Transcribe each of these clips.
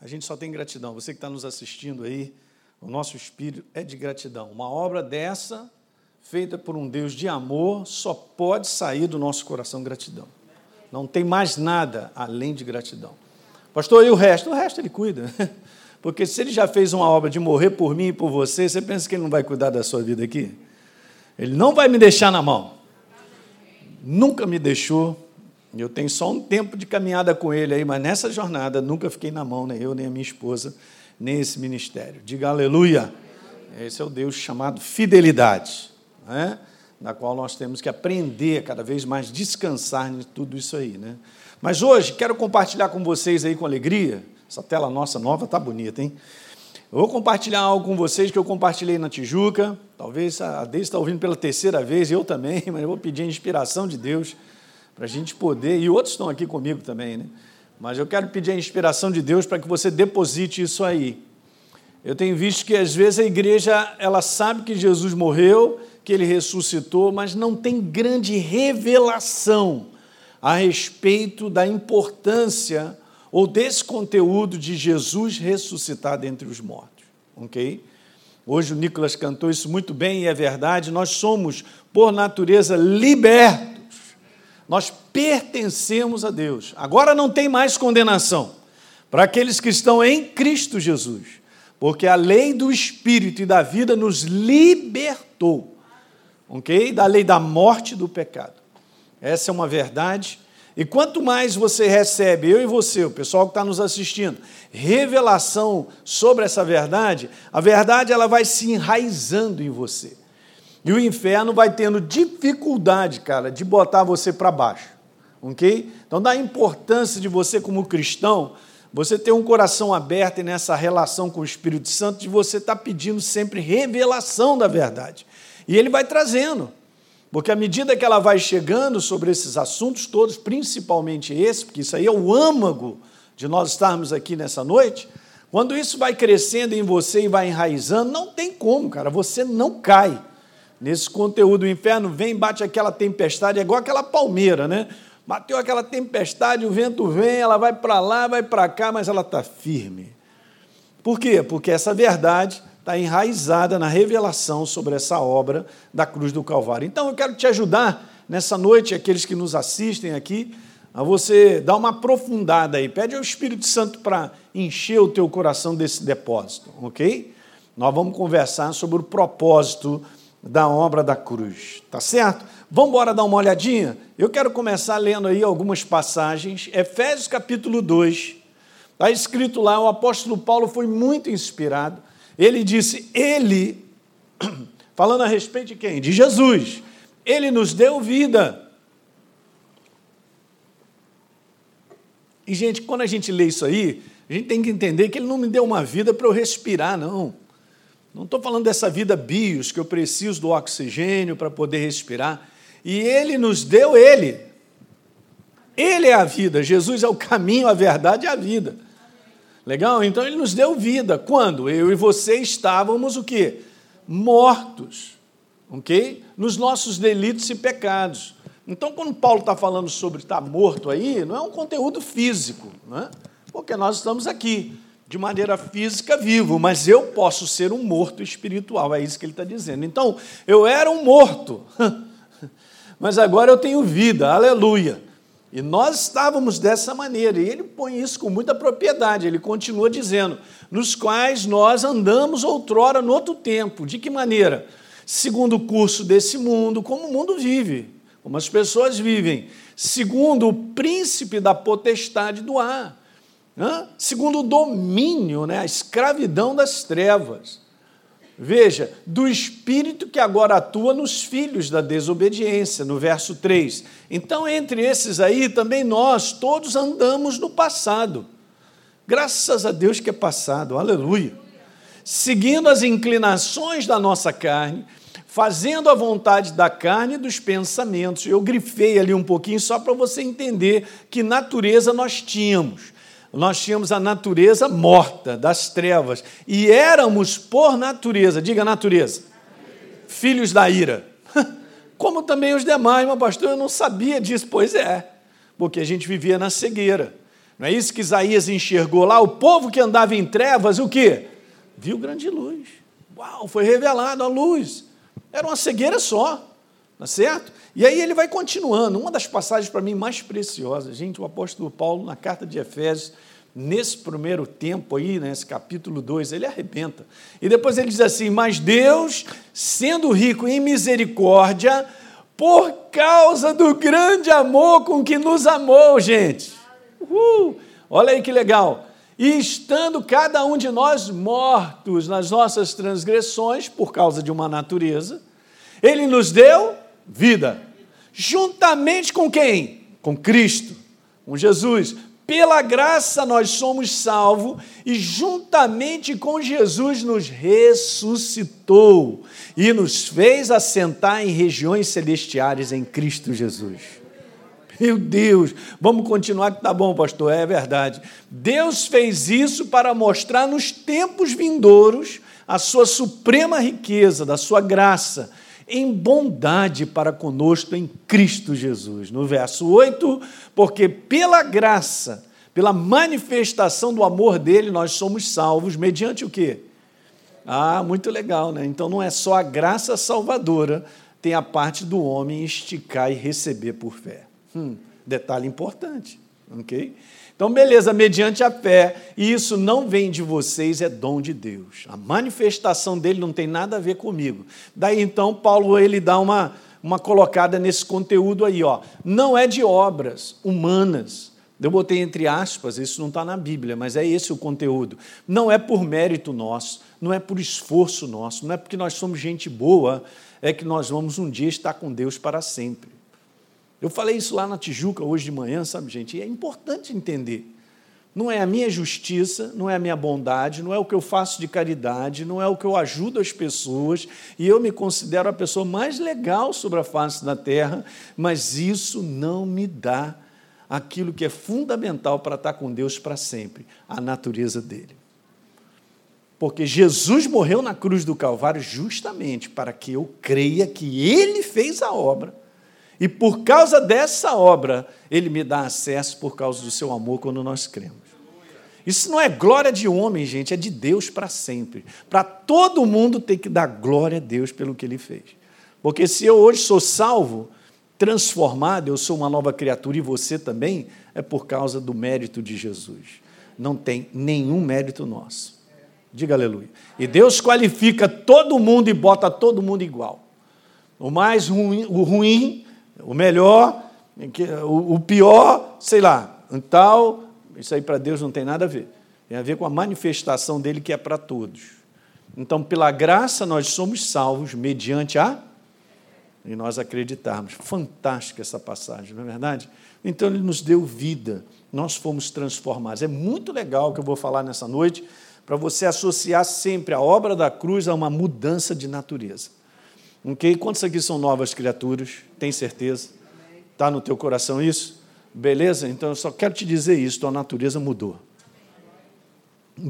A gente só tem gratidão. Você que está nos assistindo aí, o nosso espírito é de gratidão. Uma obra dessa, feita por um Deus de amor, só pode sair do nosso coração gratidão. Não tem mais nada além de gratidão. Pastor, e o resto? O resto ele cuida. Porque se ele já fez uma obra de morrer por mim e por você, você pensa que ele não vai cuidar da sua vida aqui? Ele não vai me deixar na mão. Nunca me deixou. Eu tenho só um tempo de caminhada com ele aí, mas nessa jornada nunca fiquei na mão, nem eu, nem a minha esposa, nem esse ministério. Diga aleluia. Esse é o Deus chamado fidelidade, né? na qual nós temos que aprender cada vez mais descansar em tudo isso aí. Né? Mas hoje quero compartilhar com vocês aí com alegria. Essa tela nossa nova tá bonita, hein? Eu vou compartilhar algo com vocês que eu compartilhei na Tijuca. Talvez a Deise está ouvindo pela terceira vez, eu também, mas eu vou pedir a inspiração de Deus para a gente poder, e outros estão aqui comigo também, né? Mas eu quero pedir a inspiração de Deus para que você deposite isso aí. Eu tenho visto que às vezes a igreja ela sabe que Jesus morreu, que ele ressuscitou, mas não tem grande revelação a respeito da importância ou desse conteúdo de Jesus ressuscitado entre os mortos, ok? Hoje o Nicolas cantou isso muito bem e é verdade. Nós somos, por natureza, libertos. Nós pertencemos a Deus. Agora não tem mais condenação para aqueles que estão em Cristo Jesus, porque a lei do Espírito e da vida nos libertou, ok? Da lei da morte e do pecado. Essa é uma verdade e quanto mais você recebe, eu e você, o pessoal que está nos assistindo, revelação sobre essa verdade, a verdade ela vai se enraizando em você. E o inferno vai tendo dificuldade, cara, de botar você para baixo. Ok? Então, da importância de você, como cristão, você ter um coração aberto e nessa relação com o Espírito Santo, de você estar tá pedindo sempre revelação da verdade. E ele vai trazendo. Porque à medida que ela vai chegando sobre esses assuntos todos, principalmente esse, porque isso aí é o âmago de nós estarmos aqui nessa noite, quando isso vai crescendo em você e vai enraizando, não tem como, cara, você não cai. Nesse conteúdo, o inferno vem, bate aquela tempestade, é igual aquela palmeira, né? Bateu aquela tempestade, o vento vem, ela vai para lá, vai para cá, mas ela está firme. Por quê? Porque essa verdade está enraizada na revelação sobre essa obra da cruz do Calvário. Então eu quero te ajudar nessa noite, aqueles que nos assistem aqui, a você dar uma aprofundada aí. Pede ao Espírito Santo para encher o teu coração desse depósito, ok? Nós vamos conversar sobre o propósito da obra da cruz, tá certo? Vamos embora dar uma olhadinha? Eu quero começar lendo aí algumas passagens. Efésios capítulo 2. Está escrito lá, o apóstolo Paulo foi muito inspirado ele disse: Ele, falando a respeito de quem? De Jesus. Ele nos deu vida. E, gente, quando a gente lê isso aí, a gente tem que entender que ele não me deu uma vida para eu respirar, não. Não estou falando dessa vida bios, que eu preciso do oxigênio para poder respirar. E ele nos deu ele. Ele é a vida. Jesus é o caminho, a verdade e a vida. Legal? Então ele nos deu vida. Quando eu e você estávamos o quê? Mortos. Ok? Nos nossos delitos e pecados. Então, quando Paulo está falando sobre estar morto aí, não é um conteúdo físico, né? porque nós estamos aqui de maneira física vivo, mas eu posso ser um morto espiritual, é isso que ele está dizendo. Então, eu era um morto, mas agora eu tenho vida, aleluia. E nós estávamos dessa maneira, e ele põe isso com muita propriedade, ele continua dizendo, nos quais nós andamos outrora no outro tempo. De que maneira? Segundo o curso desse mundo, como o mundo vive, como as pessoas vivem, segundo o príncipe da potestade do ar, segundo o domínio, né, a escravidão das trevas Veja, do espírito que agora atua nos filhos da desobediência, no verso 3. Então, entre esses aí, também nós todos andamos no passado. Graças a Deus que é passado, aleluia. Seguindo as inclinações da nossa carne, fazendo a vontade da carne e dos pensamentos. Eu grifei ali um pouquinho só para você entender que natureza nós tínhamos nós tínhamos a natureza morta das trevas e éramos, por natureza, diga natureza, filhos da ira. Como também os demais, mas pastor, eu não sabia disso. Pois é, porque a gente vivia na cegueira. Não é isso que Isaías enxergou lá? O povo que andava em trevas, o quê? Viu grande luz. Uau, foi revelado a luz. Era uma cegueira só, tá certo? E aí ele vai continuando. Uma das passagens para mim mais preciosas, gente, o apóstolo Paulo, na carta de Efésios, nesse primeiro tempo aí, nesse capítulo 2, ele arrebenta. E depois ele diz assim: Mas Deus, sendo rico em misericórdia, por causa do grande amor com que nos amou, gente. Uhul. Olha aí que legal. E estando cada um de nós mortos nas nossas transgressões, por causa de uma natureza, ele nos deu vida. Juntamente com quem? Com Cristo, com Jesus. Pela graça nós somos salvos e juntamente com Jesus nos ressuscitou e nos fez assentar em regiões celestiais em Cristo Jesus. Meu Deus, vamos continuar que tá bom, pastor, é verdade. Deus fez isso para mostrar nos tempos vindouros a sua suprema riqueza, da sua graça em bondade para conosco em Cristo Jesus. No verso 8, porque pela graça, pela manifestação do amor dele, nós somos salvos, mediante o quê? Ah, muito legal, né? Então não é só a graça salvadora, tem a parte do homem esticar e receber por fé. Hum, detalhe importante, ok? Então, beleza, mediante a fé, e isso não vem de vocês, é dom de Deus. A manifestação dele não tem nada a ver comigo. Daí então, Paulo ele dá uma, uma colocada nesse conteúdo aí, ó. Não é de obras humanas. Eu botei entre aspas, isso não está na Bíblia, mas é esse o conteúdo. Não é por mérito nosso, não é por esforço nosso, não é porque nós somos gente boa, é que nós vamos um dia estar com Deus para sempre. Eu falei isso lá na Tijuca hoje de manhã, sabe, gente? E é importante entender. Não é a minha justiça, não é a minha bondade, não é o que eu faço de caridade, não é o que eu ajudo as pessoas, e eu me considero a pessoa mais legal sobre a face da terra, mas isso não me dá aquilo que é fundamental para estar com Deus para sempre a natureza dele. Porque Jesus morreu na cruz do Calvário justamente para que eu creia que ele fez a obra e por causa dessa obra, ele me dá acesso por causa do seu amor quando nós cremos. Isso não é glória de homem, gente, é de Deus para sempre. Para todo mundo tem que dar glória a Deus pelo que ele fez. Porque se eu hoje sou salvo, transformado, eu sou uma nova criatura e você também, é por causa do mérito de Jesus. Não tem nenhum mérito nosso. Diga aleluia. E Deus qualifica todo mundo e bota todo mundo igual. O mais ruim, o ruim o melhor, o pior, sei lá, tal, isso aí para Deus não tem nada a ver. Tem a ver com a manifestação dele que é para todos. Então, pela graça, nós somos salvos mediante a. E nós acreditarmos. Fantástica essa passagem, não é verdade? Então, ele nos deu vida, nós fomos transformados. É muito legal que eu vou falar nessa noite, para você associar sempre a obra da cruz a uma mudança de natureza. Ok? Quantos aqui são novas criaturas? Tem certeza? Está no teu coração isso? Beleza? Então eu só quero te dizer isso: tua natureza mudou.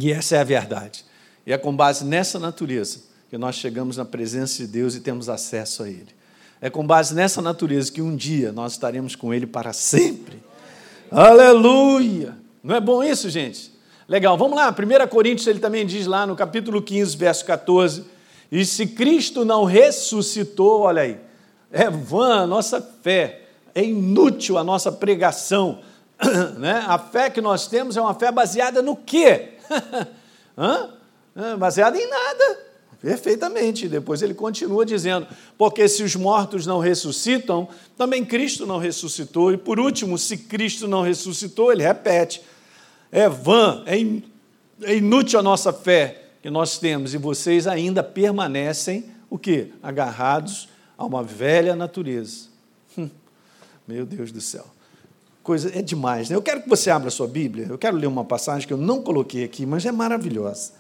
E essa é a verdade. E é com base nessa natureza que nós chegamos na presença de Deus e temos acesso a Ele. É com base nessa natureza que um dia nós estaremos com Ele para sempre. Aleluia! Não é bom isso, gente? Legal, vamos lá. 1 Coríntios, ele também diz lá no capítulo 15, verso 14 e se Cristo não ressuscitou, olha aí, é vã a nossa fé, é inútil a nossa pregação. Né? A fé que nós temos é uma fé baseada no quê? Hã? É, baseada em nada. Perfeitamente. Depois ele continua dizendo: porque se os mortos não ressuscitam, também Cristo não ressuscitou. E por último, se Cristo não ressuscitou, ele repete: é vã, é, é inútil a nossa fé que nós temos e vocês ainda permanecem o quê? Agarrados a uma velha natureza. Hum, meu Deus do céu. Coisa é demais, né? Eu quero que você abra a sua Bíblia. Eu quero ler uma passagem que eu não coloquei aqui, mas é maravilhosa.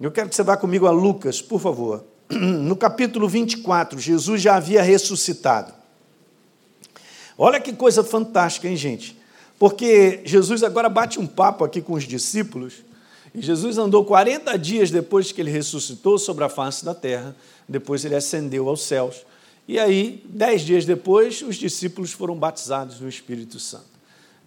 Eu quero que você vá comigo a Lucas, por favor. No capítulo 24, Jesus já havia ressuscitado. Olha que coisa fantástica, hein, gente? Porque Jesus agora bate um papo aqui com os discípulos e Jesus andou 40 dias depois que ele ressuscitou sobre a face da terra, depois ele ascendeu aos céus. E aí, dez dias depois, os discípulos foram batizados no Espírito Santo.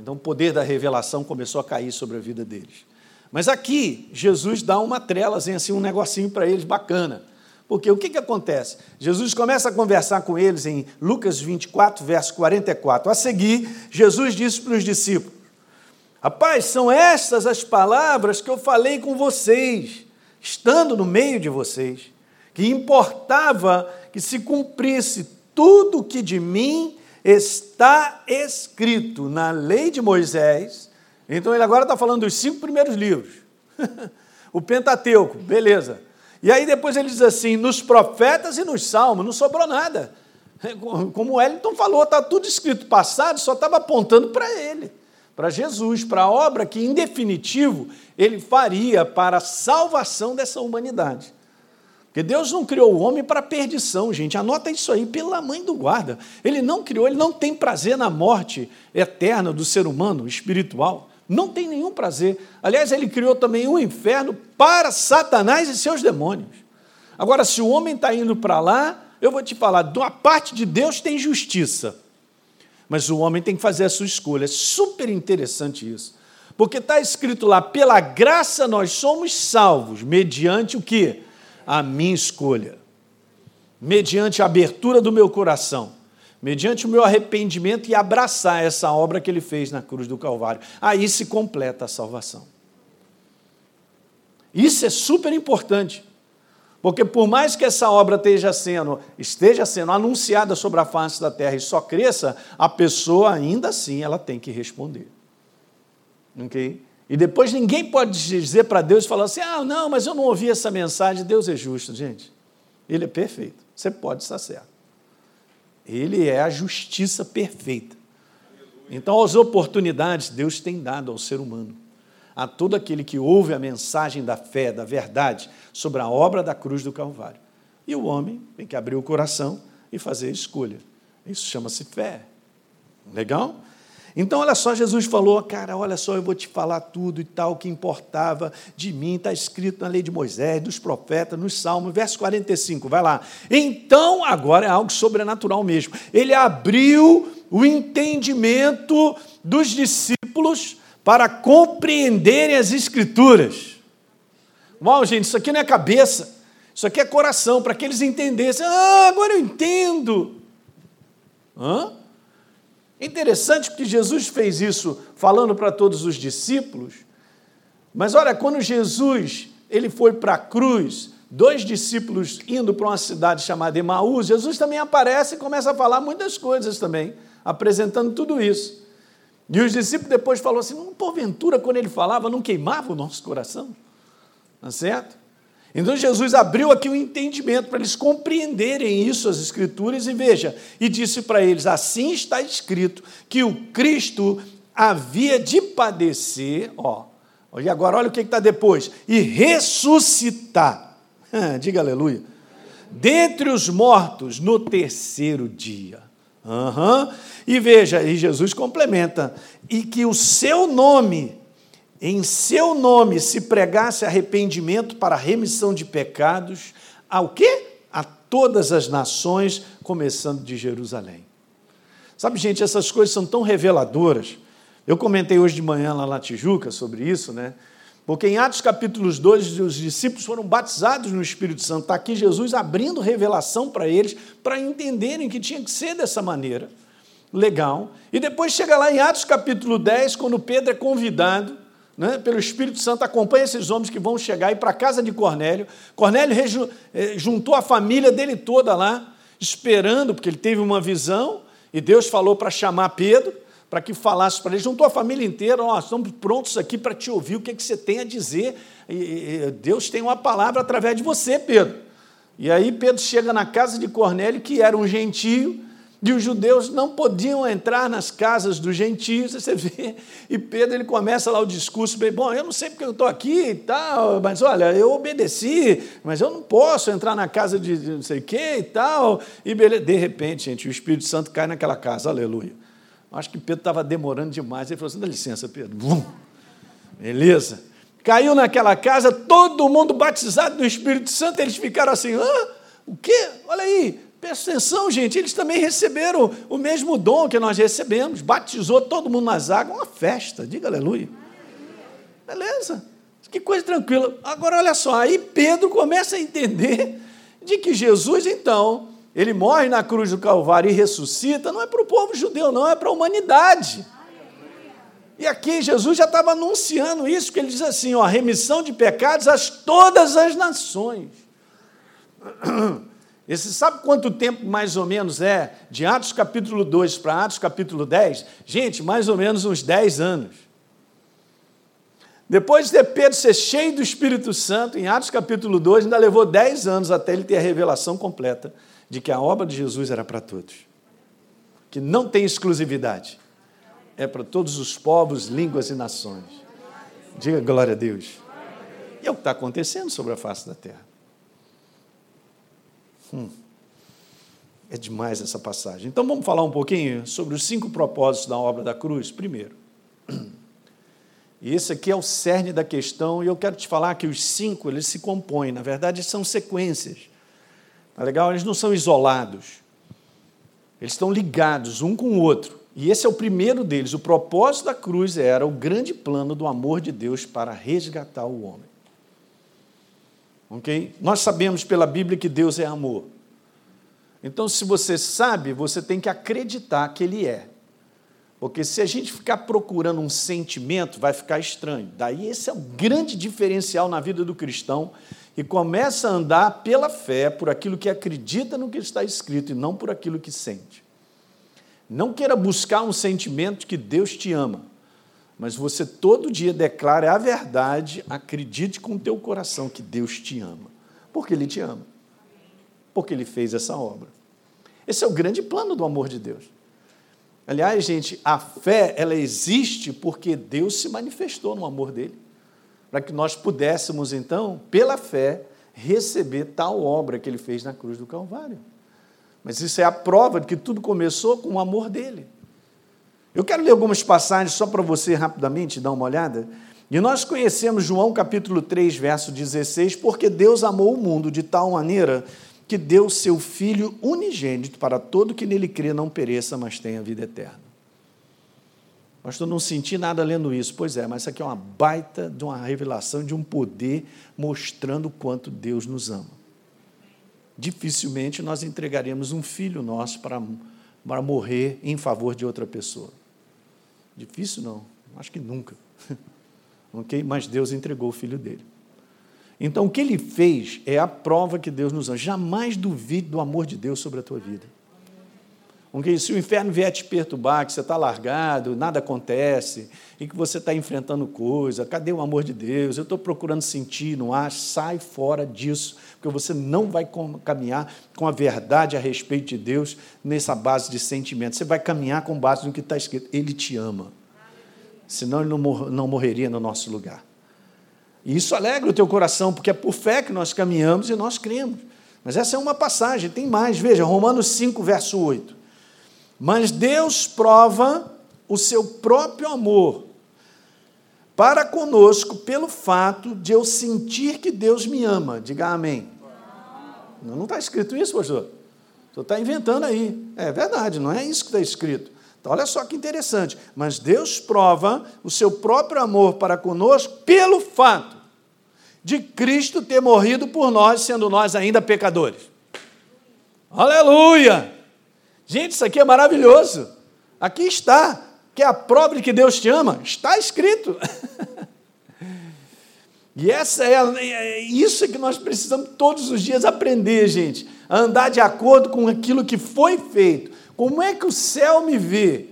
Então o poder da revelação começou a cair sobre a vida deles. Mas aqui, Jesus dá uma trelazinha, assim, um negocinho para eles bacana. Porque o que, que acontece? Jesus começa a conversar com eles em Lucas 24, verso 44. A seguir, Jesus disse para os discípulos: Rapaz, são estas as palavras que eu falei com vocês, estando no meio de vocês, que importava que se cumprisse tudo o que de mim está escrito na lei de Moisés. Então ele agora está falando dos cinco primeiros livros. o Pentateuco, beleza. E aí depois ele diz assim: nos profetas e nos salmos, não sobrou nada. Como Wellington falou, está tudo escrito passado, só estava apontando para ele, para Jesus, para a obra que, em definitivo, ele faria para a salvação dessa humanidade. Porque Deus não criou o homem para perdição, gente. Anota isso aí, pela mãe do guarda. Ele não criou, ele não tem prazer na morte eterna do ser humano espiritual. Não tem nenhum prazer. Aliás, ele criou também o um inferno para Satanás e seus demônios. Agora, se o homem está indo para lá, eu vou te falar, da parte de Deus tem justiça. Mas o homem tem que fazer a sua escolha. É super interessante isso. Porque está escrito lá, pela graça nós somos salvos, mediante o que? A minha escolha. Mediante a abertura do meu coração mediante o meu arrependimento e abraçar essa obra que ele fez na cruz do Calvário. Aí se completa a salvação. Isso é super importante. Porque por mais que essa obra esteja sendo, esteja sendo anunciada sobre a face da terra e só cresça, a pessoa ainda assim ela tem que responder. Ok? E depois ninguém pode dizer para Deus falar assim: ah, não, mas eu não ouvi essa mensagem. Deus é justo, gente. Ele é perfeito. Você pode estar certo. Ele é a justiça perfeita. Então, as oportunidades Deus tem dado ao ser humano, a todo aquele que ouve a mensagem da fé, da verdade, sobre a obra da cruz do Calvário. E o homem tem que abrir o coração e fazer a escolha. Isso chama-se fé. Legal? Então, olha só, Jesus falou, cara, olha só, eu vou te falar tudo e tal, o que importava de mim, está escrito na lei de Moisés, dos profetas, nos Salmos, verso 45, vai lá. Então, agora é algo sobrenatural mesmo. Ele abriu o entendimento dos discípulos para compreenderem as Escrituras. Uau, gente, isso aqui não é cabeça, isso aqui é coração, para que eles entendessem. Ah, agora eu entendo. Hã? Interessante que Jesus fez isso falando para todos os discípulos, mas olha, quando Jesus ele foi para a cruz, dois discípulos indo para uma cidade chamada Emaús, Jesus também aparece e começa a falar muitas coisas também, apresentando tudo isso. E os discípulos depois falaram assim: porventura, quando ele falava, não queimava o nosso coração? Não é certo? Então Jesus abriu aqui o um entendimento para eles compreenderem isso, as Escrituras, e veja, e disse para eles: assim está escrito que o Cristo havia de padecer, ó, e agora olha o que está depois, e ressuscitar, diga aleluia, dentre os mortos no terceiro dia. Uhum. E veja, e Jesus complementa, e que o seu nome em seu nome se pregasse arrependimento para remissão de pecados, ao quê? A todas as nações, começando de Jerusalém. Sabe, gente, essas coisas são tão reveladoras. Eu comentei hoje de manhã lá na Tijuca sobre isso, né? Porque em Atos capítulos 2, os discípulos foram batizados no Espírito Santo. Está aqui Jesus abrindo revelação para eles, para entenderem que tinha que ser dessa maneira. Legal. E depois chega lá em Atos capítulo 10, quando Pedro é convidado né, pelo Espírito Santo, acompanha esses homens que vão chegar e para a casa de Cornélio. Cornélio eh, juntou a família dele toda lá, esperando, porque ele teve uma visão, e Deus falou para chamar Pedro, para que falasse para ele. Juntou a família inteira, nós estamos prontos aqui para te ouvir, o que, é que você tem a dizer. E Deus tem uma palavra através de você, Pedro. E aí Pedro chega na casa de Cornélio, que era um gentio, e os judeus não podiam entrar nas casas dos gentios, você vê. E Pedro ele começa lá o discurso, bem, bom, eu não sei porque eu estou aqui e tal, mas olha, eu obedeci, mas eu não posso entrar na casa de não sei o que e tal. E de repente, gente, o Espírito Santo cai naquela casa, aleluia. Acho que Pedro estava demorando demais. Ele falou assim: dá licença, Pedro. Bum. Beleza. Caiu naquela casa, todo mundo batizado no Espírito Santo, eles ficaram assim, hã? O quê? Olha aí, Presta atenção, gente, eles também receberam o mesmo dom que nós recebemos. Batizou todo mundo nas águas, uma festa, diga aleluia. Beleza, que coisa tranquila. Agora, olha só, aí Pedro começa a entender de que Jesus, então, ele morre na cruz do Calvário e ressuscita, não é para o povo judeu, não, é para a humanidade. E aqui Jesus já estava anunciando isso, que ele diz assim: ó, remissão de pecados a todas as nações. Esse sabe quanto tempo mais ou menos é de Atos capítulo 2 para Atos capítulo 10? Gente, mais ou menos uns 10 anos. Depois de Pedro ser cheio do Espírito Santo, em Atos capítulo 2, ainda levou 10 anos até ele ter a revelação completa de que a obra de Jesus era para todos. Que não tem exclusividade. É para todos os povos, línguas e nações. Diga glória a Deus. E é o que está acontecendo sobre a face da terra. Hum. É demais essa passagem. Então vamos falar um pouquinho sobre os cinco propósitos da obra da cruz, primeiro. E esse aqui é o cerne da questão, e eu quero te falar que os cinco eles se compõem, na verdade, são sequências. Tá legal? Eles não são isolados. Eles estão ligados um com o outro. E esse é o primeiro deles. O propósito da cruz era o grande plano do amor de Deus para resgatar o homem. Ok? Nós sabemos pela Bíblia que Deus é amor. Então, se você sabe, você tem que acreditar que Ele é. Porque se a gente ficar procurando um sentimento, vai ficar estranho. Daí esse é o grande diferencial na vida do cristão e começa a andar pela fé, por aquilo que acredita no que está escrito e não por aquilo que sente. Não queira buscar um sentimento que Deus te ama mas você todo dia declara a verdade, acredite com o teu coração que Deus te ama, porque Ele te ama, porque Ele fez essa obra. Esse é o grande plano do amor de Deus. Aliás, gente, a fé, ela existe porque Deus se manifestou no amor dele, para que nós pudéssemos, então, pela fé, receber tal obra que ele fez na cruz do Calvário. Mas isso é a prova de que tudo começou com o amor dele. Eu quero ler algumas passagens só para você rapidamente dar uma olhada. E nós conhecemos João capítulo 3, verso 16, porque Deus amou o mundo de tal maneira que deu seu Filho unigênito para todo que nele crê não pereça, mas tenha vida eterna. Pastor, não senti nada lendo isso. Pois é, mas isso aqui é uma baita de uma revelação, de um poder mostrando o quanto Deus nos ama. Dificilmente nós entregaremos um filho nosso para, para morrer em favor de outra pessoa. Difícil não, acho que nunca. ok? Mas Deus entregou o filho dele. Então, o que ele fez é a prova que Deus nos ama. Jamais duvide do amor de Deus sobre a tua vida. Okay? Se o inferno vier te perturbar, que você está largado, nada acontece, e que você está enfrentando coisa, cadê o amor de Deus? Eu estou procurando sentir, não acho, sai fora disso, porque você não vai caminhar com a verdade a respeito de Deus nessa base de sentimento. Você vai caminhar com base no que está escrito. Ele te ama. Senão ele não morreria no nosso lugar. E isso alegra o teu coração, porque é por fé que nós caminhamos e nós cremos. Mas essa é uma passagem, tem mais. Veja, Romanos 5, verso 8. Mas Deus prova o seu próprio amor para conosco pelo fato de eu sentir que Deus me ama. Diga amém. Não está escrito isso, pastor. Você está inventando aí. É verdade, não é isso que está escrito. Então, olha só que interessante. Mas Deus prova o seu próprio amor para conosco pelo fato de Cristo ter morrido por nós, sendo nós ainda pecadores. Aleluia! Gente, isso aqui é maravilhoso. Aqui está, que é a prova de que Deus te ama. Está escrito. E essa é, é isso que nós precisamos todos os dias aprender, gente. A andar de acordo com aquilo que foi feito. Como é que o céu me vê?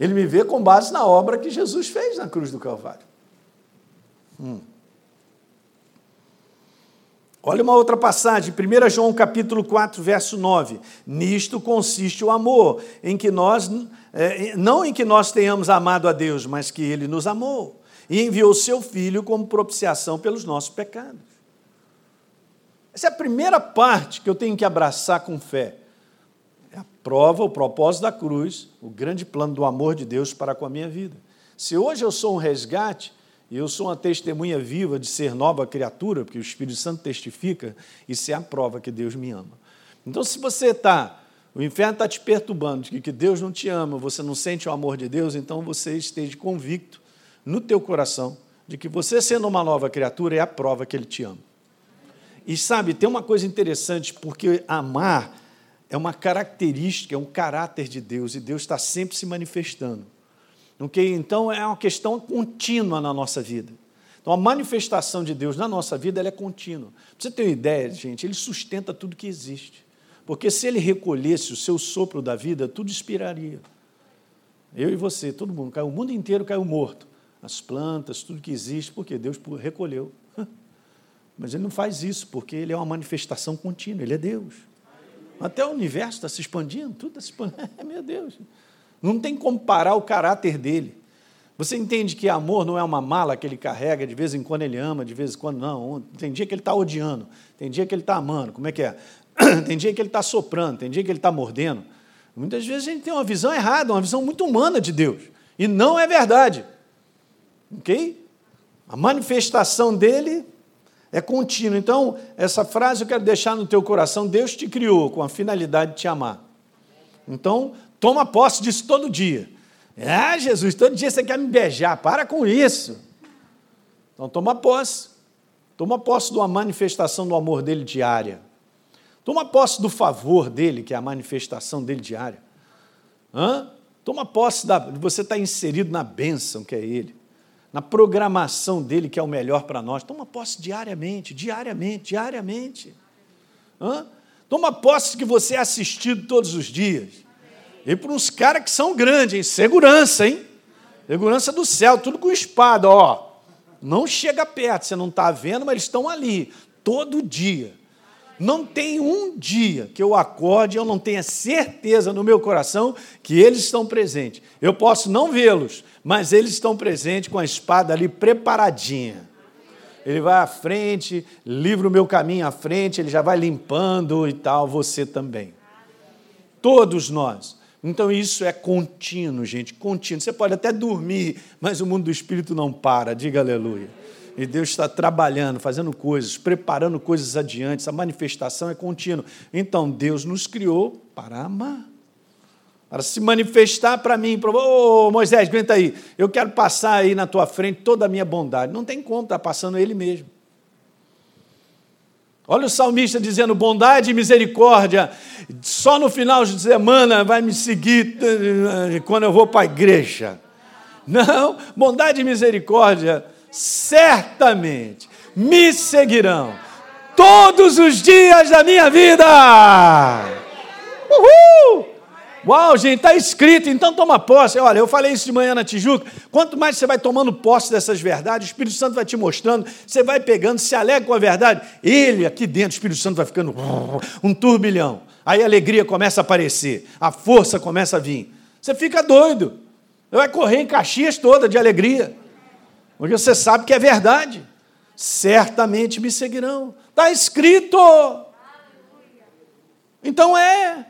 Ele me vê com base na obra que Jesus fez na cruz do Calvário. Hum. Olha uma outra passagem, 1 João capítulo 4, verso 9. Nisto consiste o amor, em que nós, é, não em que nós tenhamos amado a Deus, mas que Ele nos amou e enviou seu Filho como propiciação pelos nossos pecados. Essa é a primeira parte que eu tenho que abraçar com fé. É a prova, o propósito da cruz, o grande plano do amor de Deus para com a minha vida. Se hoje eu sou um resgate, e eu sou uma testemunha viva de ser nova criatura, porque o Espírito Santo testifica, isso é a prova que Deus me ama. Então, se você está, o inferno está te perturbando, que Deus não te ama, você não sente o amor de Deus, então você esteja convicto no teu coração de que você sendo uma nova criatura é a prova que Ele te ama. E sabe, tem uma coisa interessante, porque amar é uma característica, é um caráter de Deus, e Deus está sempre se manifestando. Então, é uma questão contínua na nossa vida. Então, a manifestação de Deus na nossa vida é contínua. Para você ter uma ideia, gente, Ele sustenta tudo que existe. Porque se Ele recolhesse o seu sopro da vida, tudo expiraria. Eu e você, todo mundo, caiu, o mundo inteiro caiu morto. As plantas, tudo que existe, porque Deus recolheu. Mas Ele não faz isso, porque Ele é uma manifestação contínua, Ele é Deus. Até o universo está se expandindo, tudo está se expandindo. Meu Deus. Não tem como parar o caráter dele. Você entende que amor não é uma mala que ele carrega, de vez em quando ele ama, de vez em quando não. Tem dia que ele está odiando, tem dia que ele está amando. Como é que é? Tem dia que ele está soprando, tem dia que ele está mordendo. Muitas vezes a gente tem uma visão errada, uma visão muito humana de Deus. E não é verdade. Ok? A manifestação dele é contínua. Então, essa frase eu quero deixar no teu coração: Deus te criou com a finalidade de te amar. Então, toma posse disso todo dia. Ah, Jesus, todo dia você quer me beijar, para com isso. Então, toma posse. Toma posse de uma manifestação do amor dele diária. Toma posse do favor dele, que é a manifestação dele diária. Hã? Toma posse da, de você estar inserido na bênção que é ele, na programação dele, que é o melhor para nós. Toma posse diariamente, diariamente, diariamente. Hã? Toma posse que você é assistido todos os dias. E para uns caras que são grandes, hein? Segurança, hein? Segurança do céu, tudo com espada, ó. Não chega perto, você não está vendo, mas eles estão ali, todo dia. Não tem um dia que eu acorde e eu não tenha certeza no meu coração que eles estão presentes. Eu posso não vê-los, mas eles estão presentes com a espada ali preparadinha. Ele vai à frente, livra o meu caminho à frente, ele já vai limpando e tal, você também. Todos nós. Então isso é contínuo, gente, contínuo. Você pode até dormir, mas o mundo do espírito não para, diga aleluia. E Deus está trabalhando, fazendo coisas, preparando coisas adiante, essa manifestação é contínua. Então Deus nos criou para amar, para se manifestar para mim. Ô oh, Moisés, aguenta aí, eu quero passar aí na tua frente toda a minha bondade. Não tem como, está passando ele mesmo. Olha o salmista dizendo: bondade e misericórdia, só no final de semana vai me seguir eh, quando eu vou para a igreja. Não, bondade e misericórdia, certamente me seguirão todos os dias da minha vida. Uhul! Uau, gente, está escrito, então toma posse. Olha, eu falei isso de manhã na Tijuca. Quanto mais você vai tomando posse dessas verdades, o Espírito Santo vai te mostrando, você vai pegando, se alegra com a verdade. Ele aqui dentro, o Espírito Santo vai ficando um turbilhão. Aí a alegria começa a aparecer, a força começa a vir. Você fica doido. Vai correr em Caxias toda de alegria. Porque você sabe que é verdade. Certamente me seguirão. Está escrito. Então é.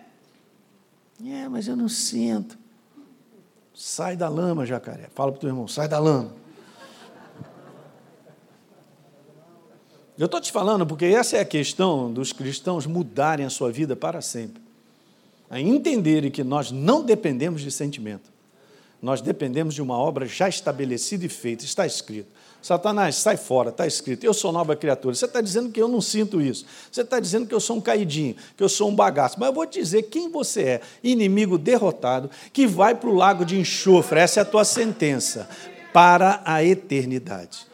É, mas eu não sinto. Sai da lama, jacaré. Fala para o teu irmão, sai da lama. Eu estou te falando porque essa é a questão dos cristãos mudarem a sua vida para sempre. A entenderem que nós não dependemos de sentimento. Nós dependemos de uma obra já estabelecida e feita, está escrito. Satanás, sai fora, está escrito. Eu sou nova criatura. Você está dizendo que eu não sinto isso. Você está dizendo que eu sou um caidinho, que eu sou um bagaço. Mas eu vou te dizer quem você é: inimigo derrotado, que vai para o lago de enxofre. Essa é a tua sentença para a eternidade.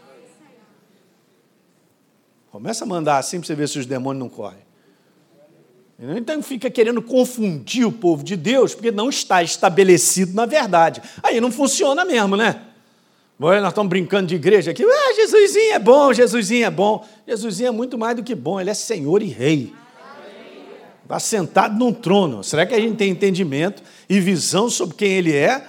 Começa a mandar assim para você ver se os demônios não correm. Então fica querendo confundir o povo de Deus, porque não está estabelecido na verdade. Aí não funciona mesmo, né? Nós estamos brincando de igreja aqui. Ah, Jesusinho é bom, Jesusinho é bom. Jesusinho é muito mais do que bom, ele é Senhor e Rei. Está sentado num trono. Será que a gente tem entendimento e visão sobre quem ele é?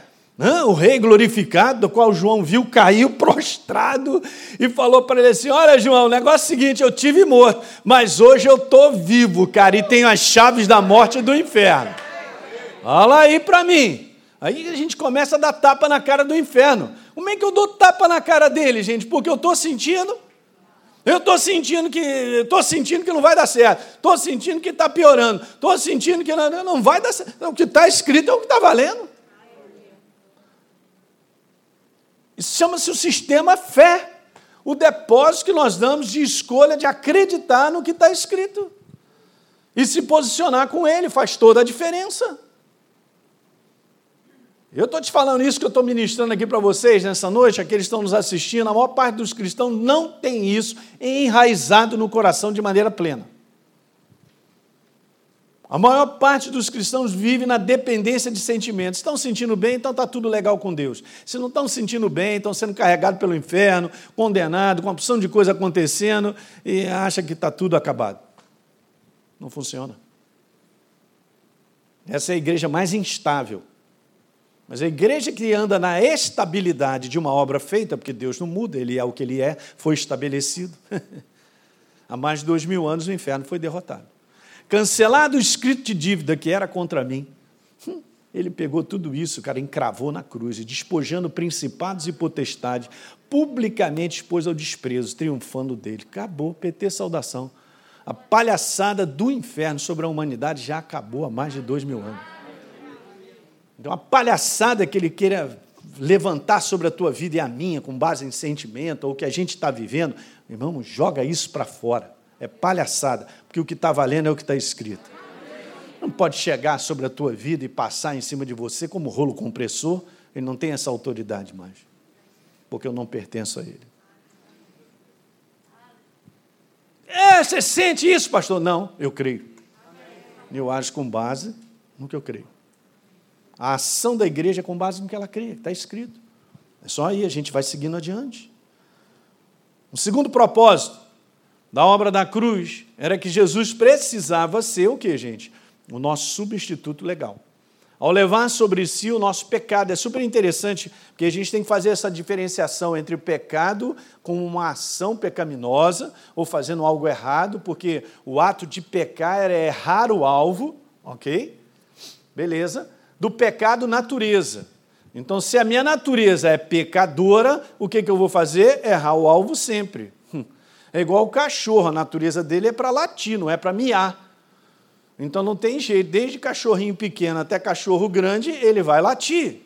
o rei glorificado, do qual João viu, caiu prostrado e falou para ele assim: Olha, João, o negócio é o seguinte: eu tive morto, mas hoje eu estou vivo, cara, e tenho as chaves da morte e do inferno. Fala aí para mim. Aí a gente começa a dar tapa na cara do inferno. Como é que eu dou tapa na cara dele, gente? Porque eu estou sentindo. Eu estou sentindo que estou sentindo que não vai dar certo. Estou sentindo que está piorando. Estou sentindo que não, não vai dar certo. O que está escrito é o que está valendo. Isso chama-se o sistema fé. O depósito que nós damos de escolha de acreditar no que está escrito. E se posicionar com ele faz toda a diferença. Eu estou te falando isso que eu estou ministrando aqui para vocês nessa noite, aqueles que estão nos assistindo, a maior parte dos cristãos não tem isso enraizado no coração de maneira plena. A maior parte dos cristãos vive na dependência de sentimentos. Estão sentindo bem, então está tudo legal com Deus. Se não estão sentindo bem, estão sendo carregados pelo inferno, condenados, com uma opção de coisa acontecendo e acha que está tudo acabado. Não funciona. Essa é a igreja mais instável mas a igreja que anda na estabilidade de uma obra feita, porque Deus não muda, Ele é o que Ele é, foi estabelecido. Há mais de dois mil anos o inferno foi derrotado. Cancelado o escrito de dívida que era contra mim, hum, ele pegou tudo isso, cara, encravou na cruz, e despojando principados e potestades, publicamente expôs ao desprezo, triunfando dele. Acabou, PT saudação. A palhaçada do inferno sobre a humanidade já acabou há mais de dois mil anos. Então, a palhaçada que ele queira levantar sobre a tua vida e a minha, com base em sentimento, ou o que a gente está vivendo, irmão, joga isso para fora. É palhaçada, porque o que está valendo é o que está escrito. Não pode chegar sobre a tua vida e passar em cima de você como rolo compressor, ele não tem essa autoridade mais, porque eu não pertenço a ele. É, você sente isso, pastor? Não, eu creio. Eu acho com base no que eu creio. A ação da igreja é com base no que ela crê, está escrito. É só aí, a gente vai seguindo adiante. O segundo propósito da obra da cruz era que Jesus precisava ser o que, gente? O nosso substituto legal. Ao levar sobre si o nosso pecado. É super interessante, porque a gente tem que fazer essa diferenciação entre o pecado como uma ação pecaminosa ou fazendo algo errado, porque o ato de pecar era errar o alvo, ok? Beleza? Do pecado natureza. Então, se a minha natureza é pecadora, o que, que eu vou fazer? Errar o alvo sempre. Hum. É igual o cachorro, a natureza dele é para latir, não é para miar. Então não tem jeito, desde cachorrinho pequeno até cachorro grande, ele vai latir,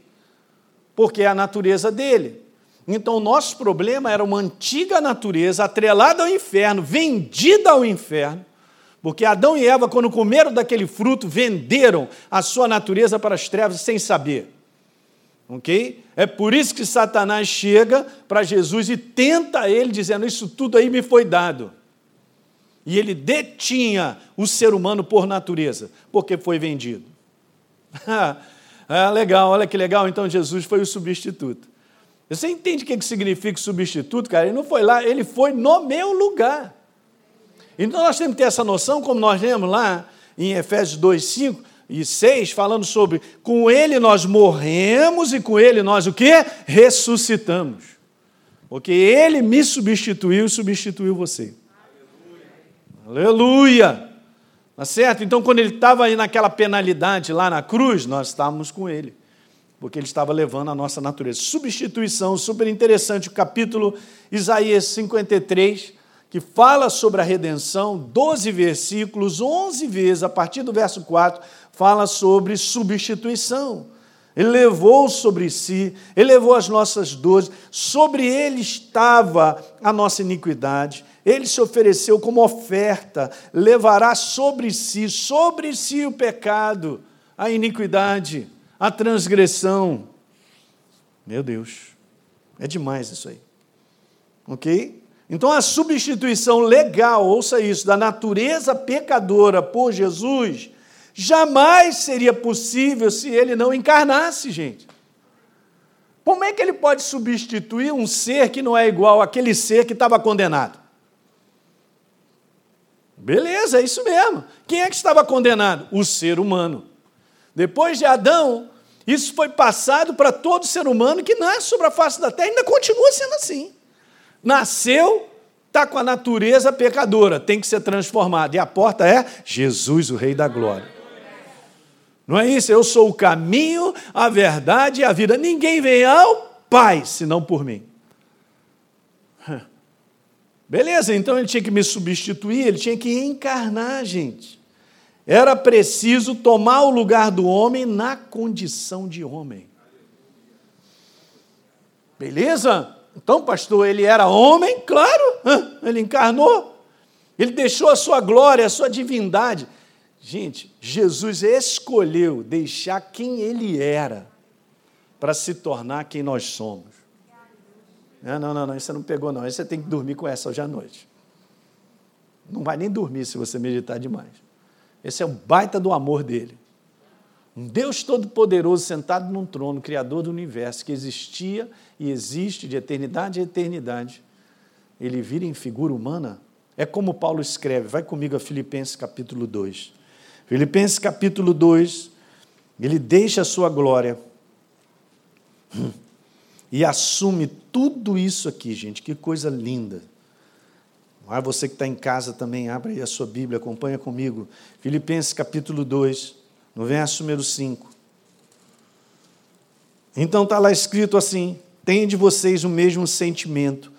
porque é a natureza dele. Então o nosso problema era uma antiga natureza atrelada ao inferno, vendida ao inferno, porque Adão e Eva, quando comeram daquele fruto, venderam a sua natureza para as trevas sem saber. Ok? É por isso que Satanás chega para Jesus e tenta ele, dizendo: Isso tudo aí me foi dado. E ele detinha o ser humano por natureza, porque foi vendido. ah, legal, olha que legal. Então Jesus foi o substituto. Você entende o que significa substituto, cara? Ele não foi lá, ele foi no meu lugar. Então nós temos que ter essa noção, como nós lemos lá em Efésios 2, 5 e 6, falando sobre com ele nós morremos e com ele nós o que? Ressuscitamos. Porque ele me substituiu e substituiu você. Aleluia. Aleluia. Tá certo? Então, quando ele estava aí naquela penalidade lá na cruz, nós estávamos com ele. Porque ele estava levando a nossa natureza. Substituição, super interessante, o capítulo Isaías 53, que fala sobre a redenção, 12 versículos, 11 vezes, a partir do verso 4, fala sobre substituição. Ele levou sobre si, ele levou as nossas dores, sobre ele estava a nossa iniquidade, ele se ofereceu como oferta, levará sobre si, sobre si o pecado, a iniquidade, a transgressão. Meu Deus, é demais isso aí. Ok? Então, a substituição legal, ouça isso, da natureza pecadora por Jesus, jamais seria possível se ele não encarnasse, gente. Como é que ele pode substituir um ser que não é igual àquele ser que estava condenado? Beleza, é isso mesmo. Quem é que estava condenado? O ser humano. Depois de Adão, isso foi passado para todo ser humano que nasce sobre a face da terra e ainda continua sendo assim. Nasceu, está com a natureza pecadora, tem que ser transformado. E a porta é Jesus, o Rei da Glória. Não é isso? Eu sou o caminho, a verdade e a vida. Ninguém vem ao Pai senão por mim. Beleza, então ele tinha que me substituir, ele tinha que encarnar, gente. Era preciso tomar o lugar do homem na condição de homem. Beleza? Então, pastor, ele era homem? Claro, ele encarnou. Ele deixou a sua glória, a sua divindade. Gente, Jesus escolheu deixar quem ele era para se tornar quem nós somos. Não, não, não, não, não pegou, não. Você tem que dormir com essa hoje à noite. Não vai nem dormir se você meditar demais. Esse é o baita do amor dele. Um Deus todo-poderoso sentado num trono, Criador do universo, que existia e existe de eternidade a eternidade. Ele vira em figura humana. É como Paulo escreve, vai comigo a Filipenses capítulo 2. Filipenses capítulo 2, ele deixa a sua glória e assume tudo isso aqui, gente, que coisa linda. Ah, você que está em casa também, abre aí a sua Bíblia, acompanha comigo. Filipenses capítulo 2, no verso número 5. Então está lá escrito assim: tem de vocês o mesmo sentimento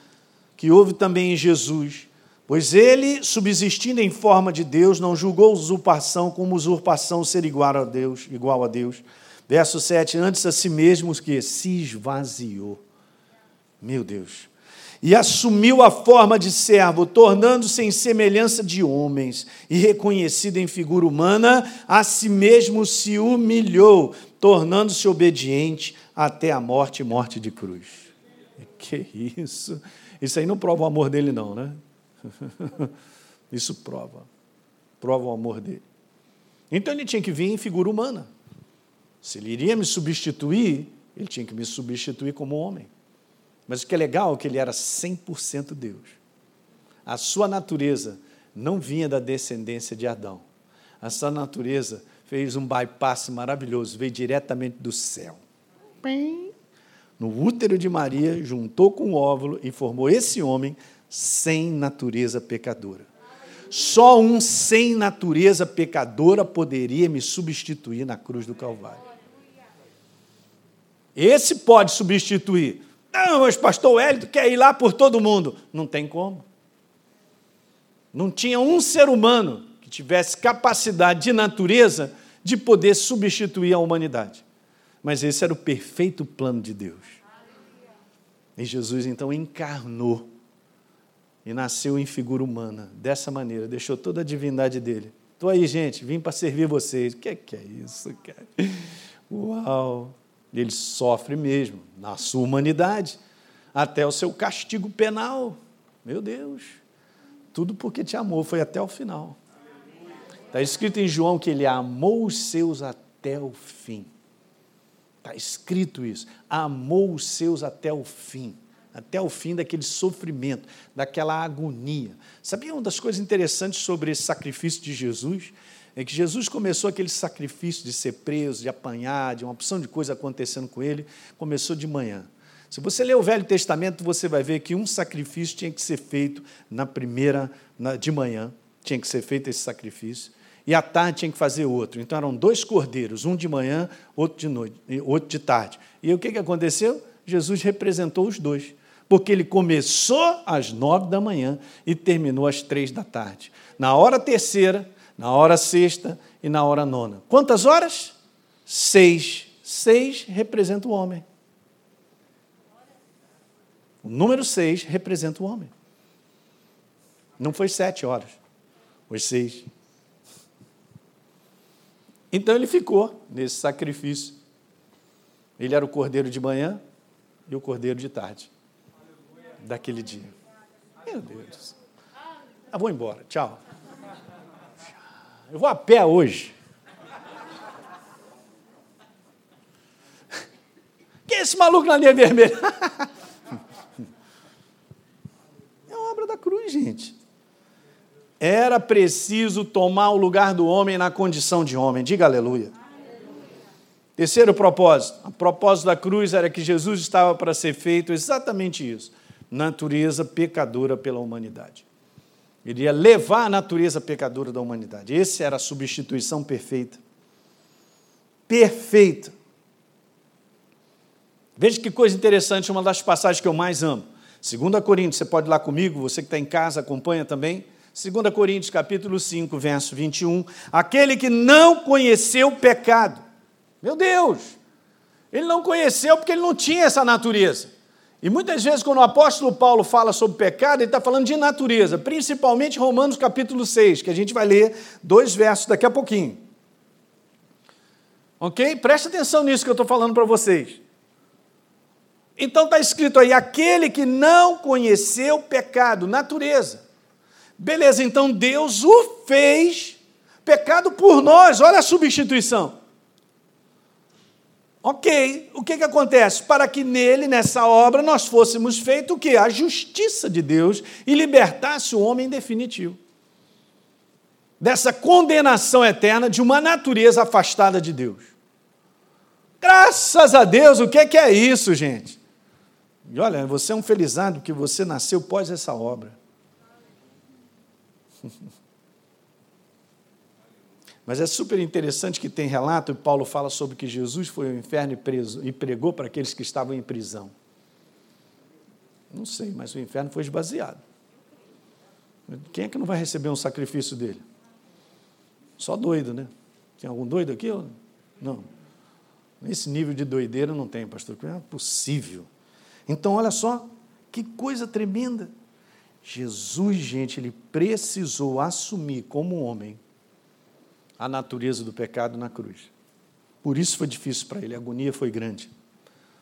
que houve também em Jesus, pois ele, subsistindo em forma de Deus, não julgou usurpação como usurpação ser igual a Deus, igual a Deus. Verso 7, antes a si mesmo que se esvaziou. Meu Deus e assumiu a forma de servo, tornando-se em semelhança de homens, e reconhecido em figura humana, a si mesmo se humilhou, tornando-se obediente até a morte morte de cruz. Que isso? Isso aí não prova o amor dele, não, né? Isso prova. Prova o amor dele. Então ele tinha que vir em figura humana. Se ele iria me substituir, ele tinha que me substituir como homem. Mas o que é legal é que ele era 100% Deus. A sua natureza não vinha da descendência de Adão. A sua natureza fez um bypass maravilhoso, veio diretamente do céu. No útero de Maria, juntou com o óvulo e formou esse homem sem natureza pecadora. Só um sem natureza pecadora poderia me substituir na cruz do Calvário. Esse pode substituir não, mas pastor Hélio quer ir lá por todo mundo. Não tem como. Não tinha um ser humano que tivesse capacidade de natureza de poder substituir a humanidade. Mas esse era o perfeito plano de Deus. E Jesus então encarnou e nasceu em figura humana, dessa maneira, deixou toda a divindade dele. Estou aí, gente, vim para servir vocês. O que é, que é isso, cara? Uau! Ele sofre mesmo, na sua humanidade, até o seu castigo penal. Meu Deus, tudo porque te amou, foi até o final. Está escrito em João que ele amou os seus até o fim. Está escrito isso. Amou os seus até o fim. Até o fim daquele sofrimento, daquela agonia. Sabia uma das coisas interessantes sobre esse sacrifício de Jesus? é que Jesus começou aquele sacrifício de ser preso, de apanhar, de uma opção de coisa acontecendo com ele, começou de manhã. Se você ler o Velho Testamento, você vai ver que um sacrifício tinha que ser feito na primeira, na, de manhã, tinha que ser feito esse sacrifício, e à tarde tinha que fazer outro. Então eram dois cordeiros, um de manhã, outro de noite, outro de tarde. E o que, que aconteceu? Jesus representou os dois, porque ele começou às nove da manhã e terminou às três da tarde. Na hora terceira, na hora sexta e na hora nona. Quantas horas? Seis. Seis representa o homem. O número seis representa o homem. Não foi sete horas, foi seis. Então ele ficou nesse sacrifício. Ele era o cordeiro de manhã e o cordeiro de tarde daquele dia. Meu Deus. Ah, vou embora. Tchau. Eu vou a pé hoje. Quem é esse maluco na linha vermelha? é uma obra da cruz, gente. Era preciso tomar o lugar do homem na condição de homem. Diga aleluia. Terceiro propósito. O propósito da cruz era que Jesus estava para ser feito exatamente isso: natureza pecadora pela humanidade. Iria levar a natureza pecadora da humanidade. Essa era a substituição perfeita. Perfeita. Veja que coisa interessante, uma das passagens que eu mais amo. 2 Coríntios, você pode ir lá comigo, você que está em casa, acompanha também. 2 Coríntios, capítulo 5, verso 21. Aquele que não conheceu o pecado. Meu Deus! Ele não conheceu porque ele não tinha essa natureza. E muitas vezes, quando o apóstolo Paulo fala sobre pecado, ele está falando de natureza, principalmente Romanos capítulo 6, que a gente vai ler dois versos daqui a pouquinho. Ok? Presta atenção nisso que eu estou falando para vocês. Então está escrito aí: aquele que não conheceu pecado, natureza. Beleza, então Deus o fez pecado por nós, olha a substituição. Ok, o que, que acontece? Para que nele, nessa obra, nós fôssemos feito o quê? A justiça de Deus e libertasse o homem definitivo. Dessa condenação eterna de uma natureza afastada de Deus. Graças a Deus, o que, que é isso, gente? E olha, você é um felizado que você nasceu pós essa obra. Mas é super interessante que tem relato, e Paulo fala sobre que Jesus foi ao inferno e, preso, e pregou para aqueles que estavam em prisão. Não sei, mas o inferno foi esvaziado. Quem é que não vai receber um sacrifício dele? Só doido, né? Tem algum doido aqui? Não. Nesse nível de doideira não tem, pastor. É possível. Então, olha só, que coisa tremenda. Jesus, gente, ele precisou assumir como homem a natureza do pecado na cruz. Por isso foi difícil para ele, a agonia foi grande.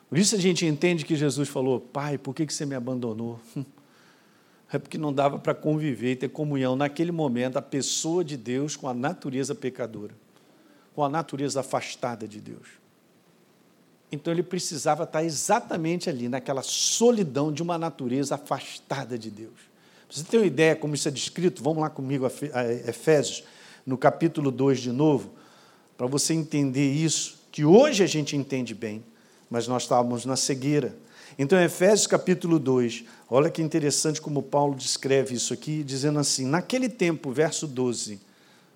Por isso a gente entende que Jesus falou: Pai, por que você me abandonou? É porque não dava para conviver e ter comunhão naquele momento a pessoa de Deus com a natureza pecadora, com a natureza afastada de Deus. Então ele precisava estar exatamente ali, naquela solidão de uma natureza afastada de Deus. Você tem uma ideia como isso é descrito? Vamos lá comigo a Efésios no capítulo 2 de novo, para você entender isso, que hoje a gente entende bem, mas nós estávamos na cegueira. Então, Efésios capítulo 2, olha que interessante como Paulo descreve isso aqui, dizendo assim: naquele tempo, verso 12,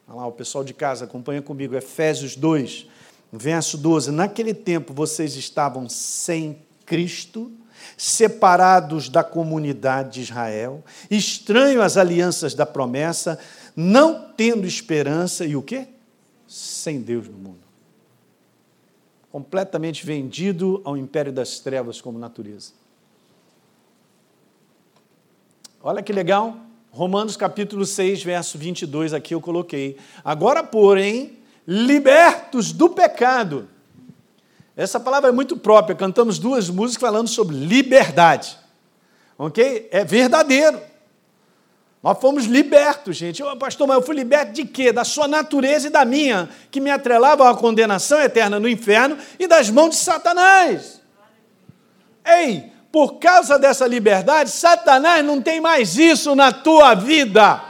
olha lá, o pessoal de casa acompanha comigo, Efésios 2, verso 12: naquele tempo vocês estavam sem Cristo, separados da comunidade de Israel, estranho às alianças da promessa, não tendo esperança e o quê? Sem Deus no mundo. Completamente vendido ao império das trevas como natureza. Olha que legal. Romanos capítulo 6, verso 22, aqui eu coloquei. Agora, porém, libertos do pecado. Essa palavra é muito própria. Cantamos duas músicas falando sobre liberdade. Ok? É verdadeiro. Nós fomos libertos, gente. Eu, pastor, mas eu fui liberto de quê? Da sua natureza e da minha, que me atrelava à condenação eterna no inferno e das mãos de Satanás. Ei, por causa dessa liberdade, Satanás não tem mais isso na tua vida.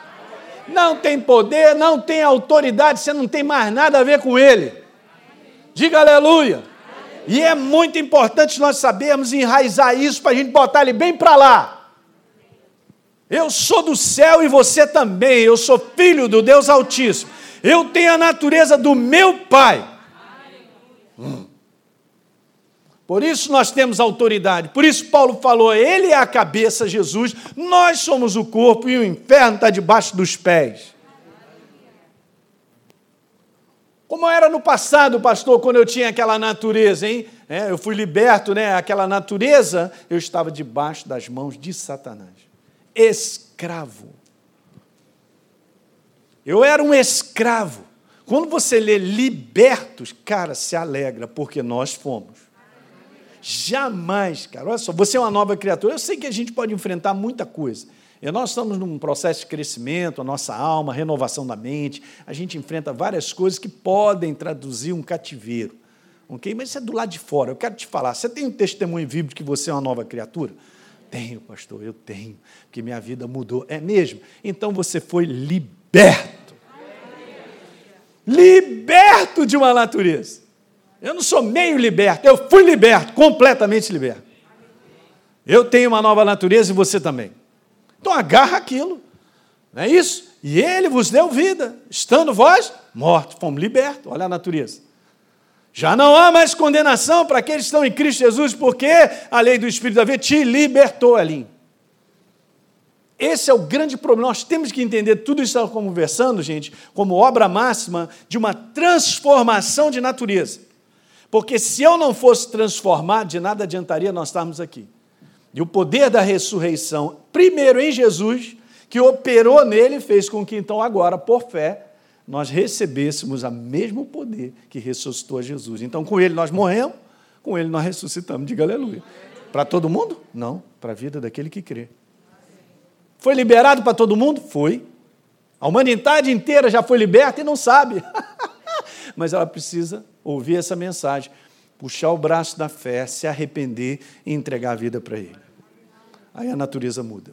Não tem poder, não tem autoridade, você não tem mais nada a ver com ele. Diga aleluia. E é muito importante nós sabermos enraizar isso para a gente botar ele bem para lá. Eu sou do céu e você também. Eu sou filho do Deus Altíssimo. Eu tenho a natureza do meu Pai. Hum. Por isso nós temos autoridade. Por isso Paulo falou: Ele é a cabeça, Jesus. Nós somos o corpo e o inferno está debaixo dos pés. Como era no passado, pastor, quando eu tinha aquela natureza, hein? É, eu fui liberto, né? Aquela natureza, eu estava debaixo das mãos de Satanás escravo. Eu era um escravo. Quando você lê libertos, cara, se alegra, porque nós fomos. Jamais, cara, olha só, você é uma nova criatura. Eu sei que a gente pode enfrentar muita coisa. E nós estamos num processo de crescimento, a nossa alma, renovação da mente. A gente enfrenta várias coisas que podem traduzir um cativeiro. Ok? Mas isso é do lado de fora. Eu quero te falar. Você tem um testemunho vivo de que você é uma nova criatura? Tenho, pastor, eu tenho, que minha vida mudou. É mesmo? Então você foi liberto. Liberto de uma natureza. Eu não sou meio liberto, eu fui liberto, completamente liberto. Eu tenho uma nova natureza e você também. Então agarra aquilo. Não é isso? E ele vos deu vida, estando vós mortos, fomos libertos. Olha a natureza. Já não há mais condenação para aqueles que estão em Cristo Jesus, porque a lei do Espírito da vida te libertou ali. esse é o grande problema. Nós temos que entender tudo isso que estamos conversando, gente, como obra máxima de uma transformação de natureza. Porque se eu não fosse transformado, de nada adiantaria nós estarmos aqui. E o poder da ressurreição, primeiro em Jesus, que operou nele, fez com que então agora, por fé, nós recebêssemos o mesmo poder que ressuscitou Jesus. Então, com ele nós morremos, com ele nós ressuscitamos. Diga aleluia. Para todo mundo? Não, para a vida daquele que crê. Foi liberado para todo mundo? Foi. A humanidade inteira já foi liberta e não sabe. Mas ela precisa ouvir essa mensagem, puxar o braço da fé, se arrepender e entregar a vida para Ele. Aí a natureza muda.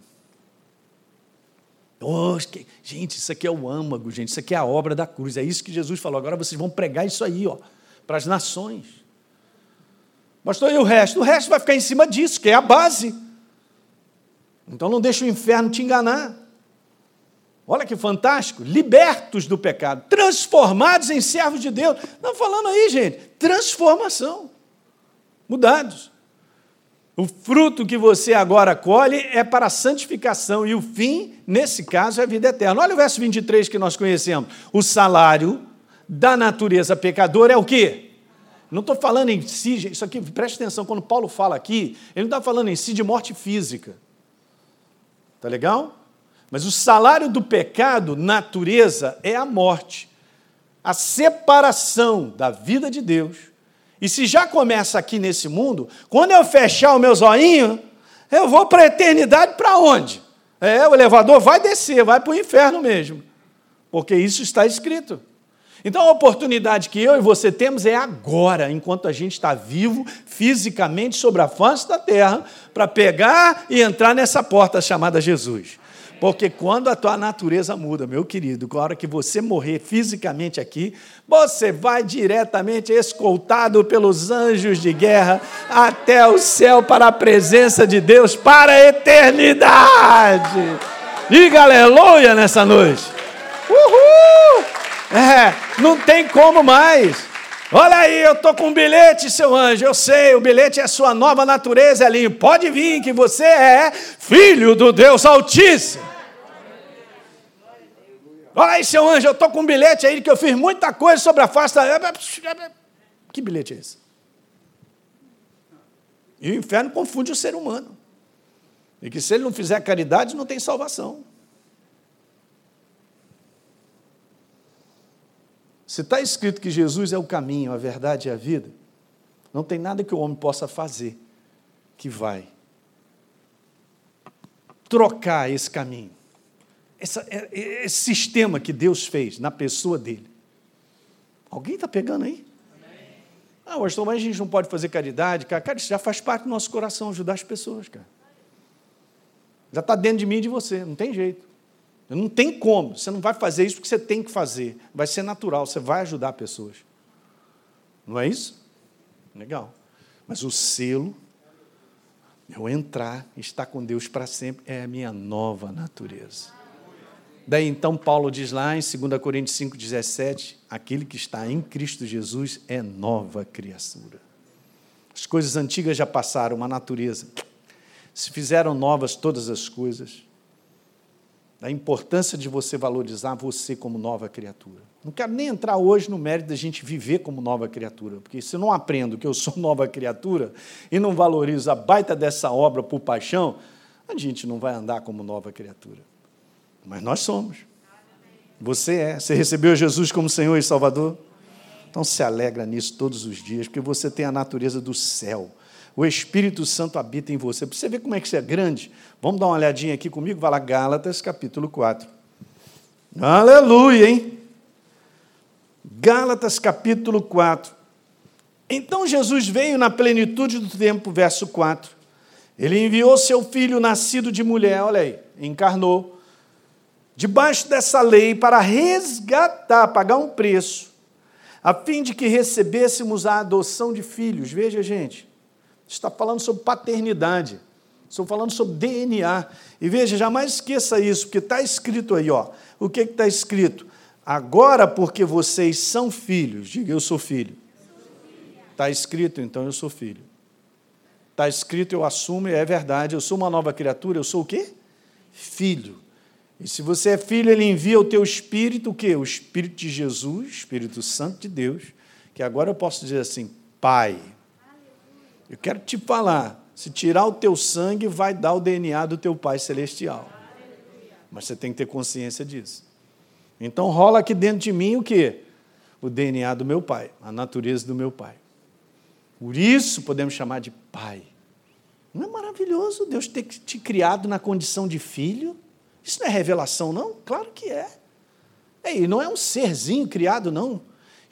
Oh, gente, isso aqui é o âmago, gente, isso aqui é a obra da cruz. É isso que Jesus falou. Agora vocês vão pregar isso aí, ó, para as nações. Pastor, e o resto? O resto vai ficar em cima disso, que é a base. Então não deixe o inferno te enganar. Olha que fantástico, libertos do pecado, transformados em servos de Deus. Não falando aí, gente, transformação. Mudados. O fruto que você agora colhe é para a santificação, e o fim, nesse caso, é a vida eterna. Olha o verso 23 que nós conhecemos. O salário da natureza pecadora é o quê? Não estou falando em si, isso aqui, preste atenção, quando Paulo fala aqui, ele não está falando em si de morte física. Tá legal? Mas o salário do pecado, natureza, é a morte. A separação da vida de Deus e se já começa aqui nesse mundo, quando eu fechar o meu zoinho, eu vou para a eternidade para onde? É, o elevador vai descer, vai para o inferno mesmo. Porque isso está escrito. Então a oportunidade que eu e você temos é agora, enquanto a gente está vivo fisicamente sobre a face da terra, para pegar e entrar nessa porta chamada Jesus. Porque quando a tua natureza muda, meu querido, com a hora que você morrer fisicamente aqui, você vai diretamente escoltado pelos anjos de guerra até o céu para a presença de Deus para a eternidade. Diga aleluia nessa noite. Uhul! É, não tem como mais. Olha aí, eu estou com um bilhete, seu anjo. Eu sei, o bilhete é sua nova natureza, Elinho. Pode vir, que você é filho do Deus Altíssimo. Olha aí, seu anjo, eu estou com um bilhete aí que eu fiz muita coisa sobre a face da. Que bilhete é esse? E o inferno confunde o ser humano. E que se ele não fizer caridade, não tem salvação. Se está escrito que Jesus é o caminho, a verdade e a vida, não tem nada que o homem possa fazer que vai trocar esse caminho essa, é, é, esse sistema que Deus fez na pessoa dele. Alguém está pegando aí? Ah, pastor, mas a gente não pode fazer caridade, cara. Cara, isso já faz parte do nosso coração, ajudar as pessoas, cara. Já está dentro de mim e de você, não tem jeito. Não tem como. Você não vai fazer isso porque você tem que fazer. Vai ser natural, você vai ajudar pessoas. Não é isso? Legal. Mas o selo, eu entrar, estar com Deus para sempre, é a minha nova natureza. Daí então Paulo diz lá em 2 Coríntios 5,17: aquele que está em Cristo Jesus é nova criatura. As coisas antigas já passaram, uma natureza. Se fizeram novas todas as coisas. Da importância de você valorizar você como nova criatura. Não quero nem entrar hoje no mérito da gente viver como nova criatura, porque se eu não aprendo que eu sou nova criatura e não valorizo a baita dessa obra por paixão, a gente não vai andar como nova criatura. Mas nós somos. Você é. Você recebeu Jesus como Senhor e Salvador? Então se alegra nisso todos os dias, porque você tem a natureza do céu. O Espírito Santo habita em você. Para você ver como é que você é grande, vamos dar uma olhadinha aqui comigo? Vai lá, Gálatas, capítulo 4. Aleluia, hein? Gálatas, capítulo 4. Então Jesus veio na plenitude do tempo, verso 4. Ele enviou seu filho nascido de mulher, olha aí, encarnou debaixo dessa lei para resgatar, pagar um preço, a fim de que recebêssemos a adoção de filhos. Veja, gente, está falando sobre paternidade, estou falando sobre DNA. E veja, jamais esqueça isso, porque está escrito aí, ó. O que está escrito? Agora, porque vocês são filhos, diga eu sou filho. Está escrito, então eu sou filho. Está escrito, eu assumo, e é verdade, eu sou uma nova criatura, eu sou o quê? filho. E se você é filho, ele envia o teu espírito, o quê? O espírito de Jesus, Espírito Santo de Deus, que agora eu posso dizer assim, Pai. Eu quero te falar, se tirar o teu sangue, vai dar o DNA do teu Pai celestial. Mas você tem que ter consciência disso. Então rola aqui dentro de mim o quê? O DNA do meu Pai, a natureza do meu Pai. Por isso podemos chamar de Pai. Não é maravilhoso Deus ter te criado na condição de filho? Isso não é revelação, não? Claro que é. E não é um serzinho criado, não.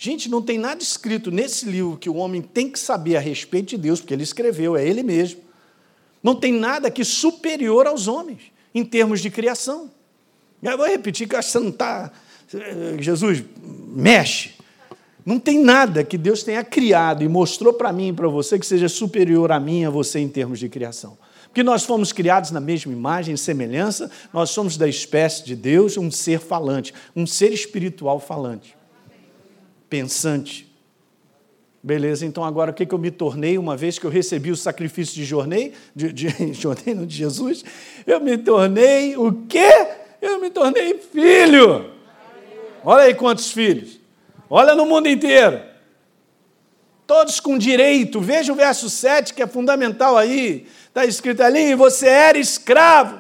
Gente, não tem nada escrito nesse livro que o homem tem que saber a respeito de Deus, porque ele escreveu, é ele mesmo. Não tem nada aqui superior aos homens, em termos de criação. Eu vou repetir, que acho que você não está. Eh, Jesus, mexe. Não tem nada que Deus tenha criado e mostrou para mim e para você que seja superior a mim e a você em termos de criação. Porque nós fomos criados na mesma imagem e semelhança, nós somos da espécie de Deus, um ser falante, um ser espiritual falante, pensante. Beleza, então agora o que, que eu me tornei uma vez que eu recebi o sacrifício de jornei, de, de, de Jesus? Eu me tornei o quê? Eu me tornei filho. Olha aí quantos filhos. Olha no mundo inteiro todos com direito. Veja o verso 7, que é fundamental aí. Está escrito ali: você era escravo.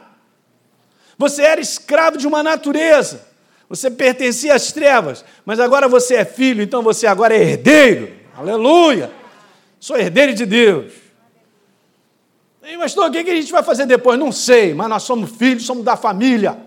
Você era escravo de uma natureza. Você pertencia às trevas, mas agora você é filho, então você agora é herdeiro. Aleluia! Sou herdeiro de Deus. E, pastor, o que a gente vai fazer depois? Não sei, mas nós somos filhos, somos da família.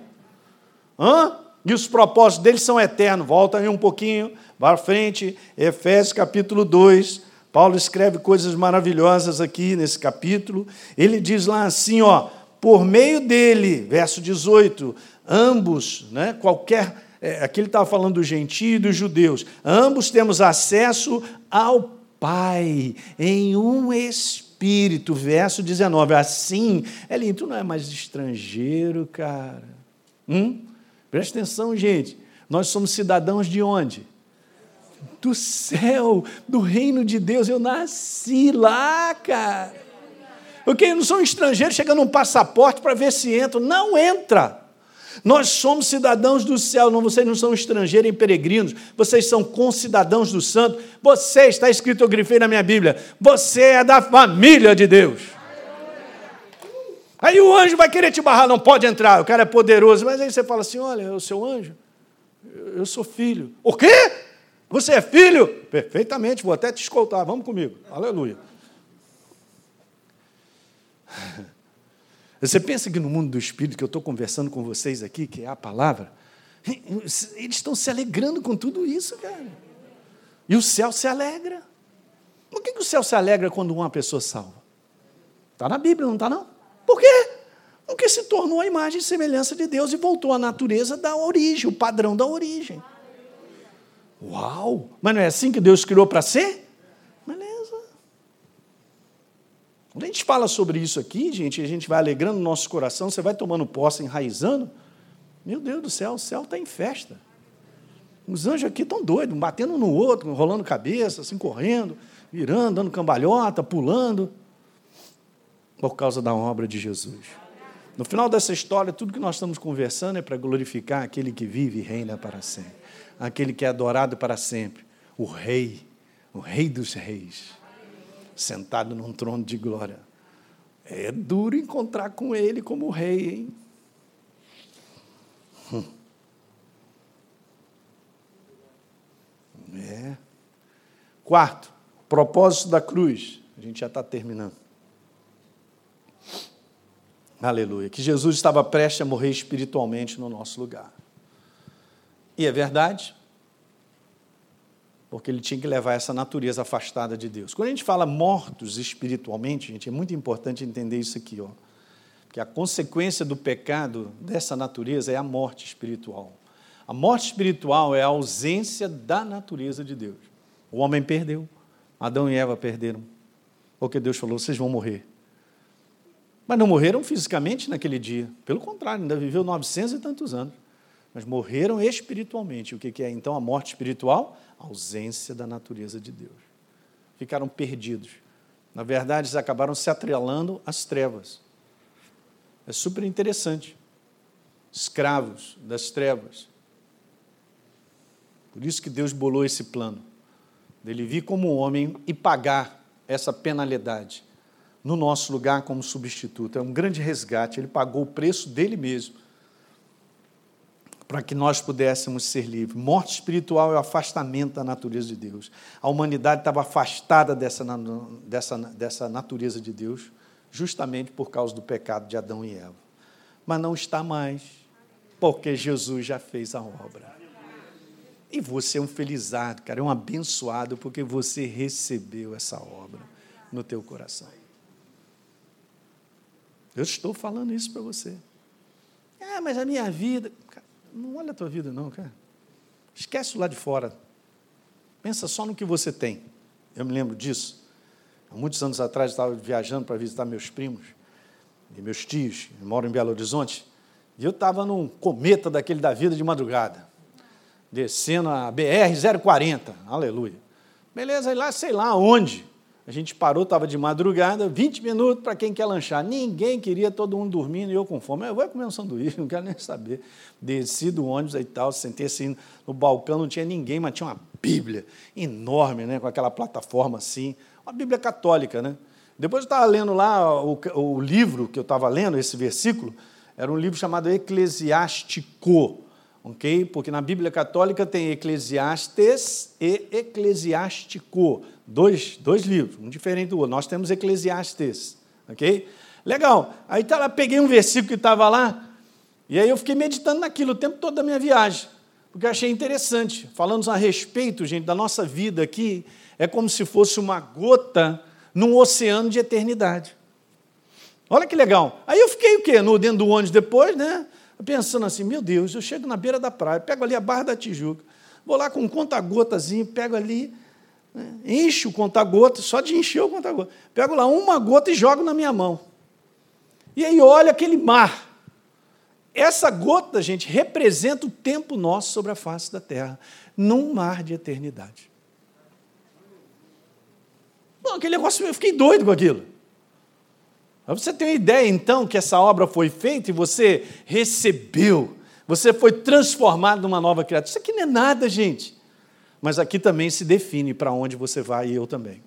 Hã? E os propósitos deles são eternos. Volta aí um pouquinho para frente, Efésios capítulo 2. Paulo escreve coisas maravilhosas aqui nesse capítulo. Ele diz lá assim, ó, por meio dele, verso 18, ambos, né, qualquer, é, aqui ele estava falando do gentio e dos judeus, ambos temos acesso ao Pai em um espírito, verso 19. Assim, Elinho, tu não é mais estrangeiro, cara. Hum? Presta atenção, gente. Nós somos cidadãos de onde? Do céu, do reino de Deus. Eu nasci lá, cara. Porque eu não sou um estrangeiro chegando um passaporte para ver se entra. Não entra. Nós somos cidadãos do céu, não, vocês não são estrangeiros e peregrinos, vocês são concidadãos do santo. Você, está escrito, eu grifei na minha Bíblia, você é da família de Deus. Aí o anjo vai querer te barrar, não pode entrar, o cara é poderoso. Mas aí você fala assim: olha, o seu anjo, eu sou filho. O quê? Você é filho? Perfeitamente, vou até te escoltar, vamos comigo. Aleluia. Você pensa que no mundo do Espírito, que eu estou conversando com vocês aqui, que é a palavra, eles estão se alegrando com tudo isso, cara. E o céu se alegra. Por que, que o céu se alegra quando uma pessoa salva? Está na Bíblia, não está não? Por quê? Porque se tornou a imagem e semelhança de Deus e voltou à natureza da origem, o padrão da origem. Uau! Mas não é assim que Deus criou para ser? Beleza. Quando a gente fala sobre isso aqui, gente, a gente vai alegrando o nosso coração, você vai tomando posse, enraizando. Meu Deus do céu, o céu está em festa. Os anjos aqui estão doidos, batendo um no outro, rolando cabeça, assim, correndo, virando, dando cambalhota, pulando por causa da obra de Jesus. No final dessa história, tudo que nós estamos conversando é para glorificar aquele que vive e reina para sempre, aquele que é adorado para sempre, o Rei, o Rei dos Reis, sentado num trono de glória. É duro encontrar com ele como Rei, hein? Hum. É. Quarto, propósito da cruz. A gente já está terminando. Aleluia. Que Jesus estava prestes a morrer espiritualmente no nosso lugar. E é verdade, porque ele tinha que levar essa natureza afastada de Deus. Quando a gente fala mortos espiritualmente, gente, é muito importante entender isso aqui, ó. Que a consequência do pecado dessa natureza é a morte espiritual. A morte espiritual é a ausência da natureza de Deus. O homem perdeu, Adão e Eva perderam, porque Deus falou: vocês vão morrer. Mas não morreram fisicamente naquele dia. Pelo contrário, ainda viveu 900 e tantos anos. Mas morreram espiritualmente. O que é então a morte espiritual? A ausência da natureza de Deus. Ficaram perdidos. Na verdade, eles acabaram se atrelando às trevas. É super interessante. escravos das trevas. Por isso que Deus bolou esse plano, dele vir como homem e pagar essa penalidade no nosso lugar como substituto. É um grande resgate, ele pagou o preço dele mesmo para que nós pudéssemos ser livres. Morte espiritual é o afastamento da natureza de Deus. A humanidade estava afastada dessa, dessa, dessa natureza de Deus, justamente por causa do pecado de Adão e Eva. Mas não está mais, porque Jesus já fez a obra. E você é um felizado, cara, é um abençoado, porque você recebeu essa obra no teu coração. Eu estou falando isso para você. Ah, mas a minha vida. Não olha a tua vida, não, cara. Esquece o lá de fora. Pensa só no que você tem. Eu me lembro disso. Há muitos anos atrás, estava viajando para visitar meus primos e meus tios, que moram em Belo Horizonte, e eu estava num cometa daquele da vida de madrugada, descendo a BR-040, aleluia. Beleza, e lá, sei lá onde, a gente parou, estava de madrugada, 20 minutos para quem quer lanchar. Ninguém queria, todo mundo dormindo e eu com fome. Eu vou comer um sanduíche, não quero nem saber. Desci do ônibus e tal, sentei assim no balcão, não tinha ninguém, mas tinha uma Bíblia enorme, né, com aquela plataforma assim, uma Bíblia católica. Né? Depois eu estava lendo lá o, o livro que eu estava lendo, esse versículo, era um livro chamado Eclesiástico ok? Porque na Bíblia Católica tem Eclesiastes e Eclesiástico, dois, dois livros, um diferente do outro. Nós temos Eclesiastes, ok? Legal. Aí tá lá, peguei um versículo que estava lá, e aí eu fiquei meditando naquilo o tempo todo da minha viagem, porque eu achei interessante. Falando a respeito, gente, da nossa vida aqui, é como se fosse uma gota num oceano de eternidade. Olha que legal. Aí eu fiquei o quê? No dentro do ônibus depois, né? pensando assim, meu Deus, eu chego na beira da praia, pego ali a Barra da Tijuca, vou lá com um conta-gotazinho, pego ali, né, encho o conta-gota, só de encher o conta-gota, pego lá uma gota e jogo na minha mão. E aí olha aquele mar. Essa gota, gente, representa o tempo nosso sobre a face da terra, num mar de eternidade. Bom, aquele negócio, eu fiquei doido com aquilo. Você tem uma ideia, então, que essa obra foi feita e você recebeu, você foi transformado numa nova criatura. Isso aqui não é nada, gente. Mas aqui também se define para onde você vai e eu também.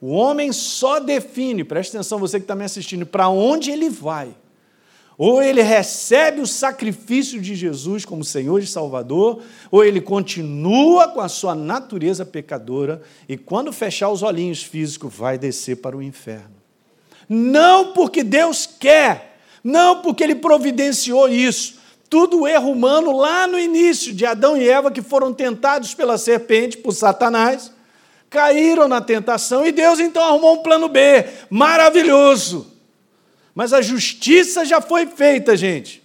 O homem só define, preste atenção você que está me assistindo, para onde ele vai. Ou ele recebe o sacrifício de Jesus como Senhor e Salvador, ou ele continua com a sua natureza pecadora e, quando fechar os olhinhos físicos, vai descer para o inferno. Não porque Deus quer, não porque Ele providenciou isso. Tudo erro humano lá no início de Adão e Eva, que foram tentados pela serpente, por Satanás, caíram na tentação e Deus então arrumou um plano B, maravilhoso. Mas a justiça já foi feita, gente.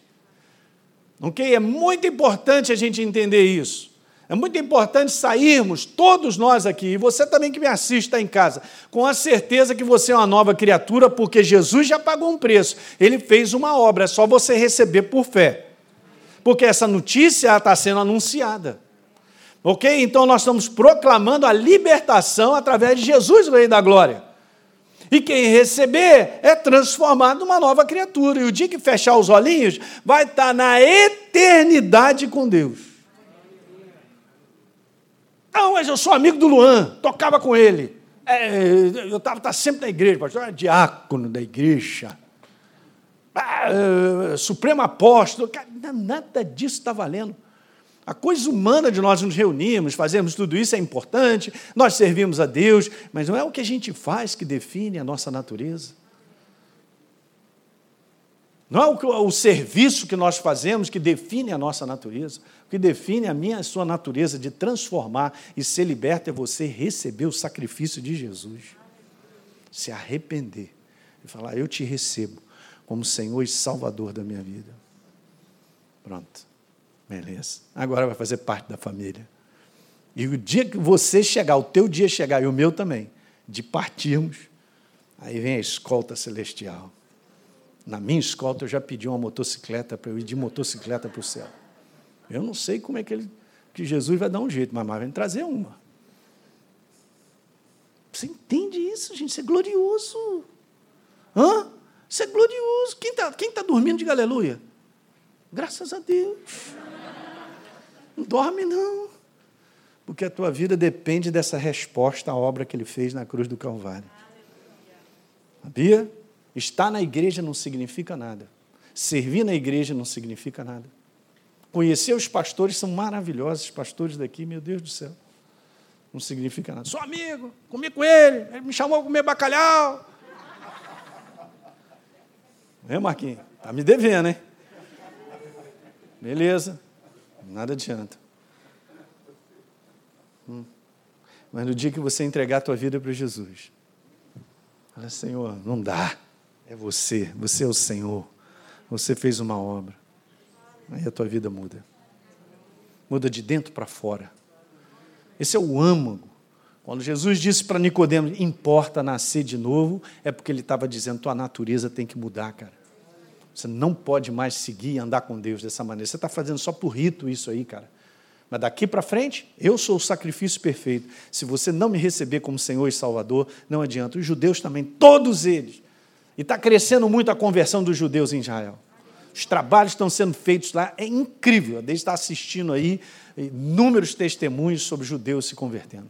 Ok? É muito importante a gente entender isso. É muito importante sairmos, todos nós aqui, e você também que me assiste em casa, com a certeza que você é uma nova criatura, porque Jesus já pagou um preço, ele fez uma obra, é só você receber por fé. Porque essa notícia está sendo anunciada. Ok? Então nós estamos proclamando a libertação através de Jesus, o Rei da Glória. E quem receber é transformado numa nova criatura. E o dia que fechar os olhinhos, vai estar na eternidade com Deus. Não, mas eu sou amigo do Luan, tocava com ele. É, eu estava tá sempre na igreja, pastor, era diácono da igreja. Ah, é, supremo apóstolo. Nada disso está valendo. A coisa humana de nós nos reunirmos, fazermos tudo isso é importante, nós servimos a Deus, mas não é o que a gente faz que define a nossa natureza. Não é o, o serviço que nós fazemos que define a nossa natureza. O que define a minha a sua natureza de transformar e ser liberto é você receber o sacrifício de Jesus. Se arrepender e falar: Eu te recebo como Senhor e Salvador da minha vida. Pronto. Beleza. Agora vai fazer parte da família. E o dia que você chegar, o teu dia chegar, e o meu também, de partirmos, aí vem a escolta celestial. Na minha escolta, eu já pedi uma motocicleta para eu ir de motocicleta para o céu. Eu não sei como é que, ele, que Jesus vai dar um jeito, mas vai trazer uma. Você entende isso, gente? Isso é glorioso. Hã? Isso é glorioso. Quem está quem tá dormindo, diga aleluia. Graças a Deus. Não dorme, não. Porque a tua vida depende dessa resposta à obra que ele fez na cruz do Calvário. Sabia? Estar na igreja não significa nada. Servir na igreja não significa nada. Conhecer os pastores são maravilhosos, os pastores daqui, meu Deus do céu. Não significa nada. Sou amigo, comi com ele, ele me chamou a comer bacalhau. É, Marquinhos? Está me devendo, hein? Beleza. Nada adianta. Hum. Mas no dia que você entregar a tua vida para Jesus, fala, Senhor, não dá. É você, você é o Senhor. Você fez uma obra. Aí a tua vida muda. Muda de dentro para fora. Esse é o âmago. Quando Jesus disse para Nicodemos, importa nascer de novo, é porque ele estava dizendo, tua natureza tem que mudar, cara. Você não pode mais seguir e andar com Deus dessa maneira. Você está fazendo só por rito isso aí, cara. Mas daqui para frente, eu sou o sacrifício perfeito. Se você não me receber como Senhor e Salvador, não adianta. Os judeus também, todos eles. E está crescendo muito a conversão dos judeus em Israel. Os trabalhos estão sendo feitos lá, é incrível. A está assistindo aí inúmeros testemunhos sobre judeus se convertendo.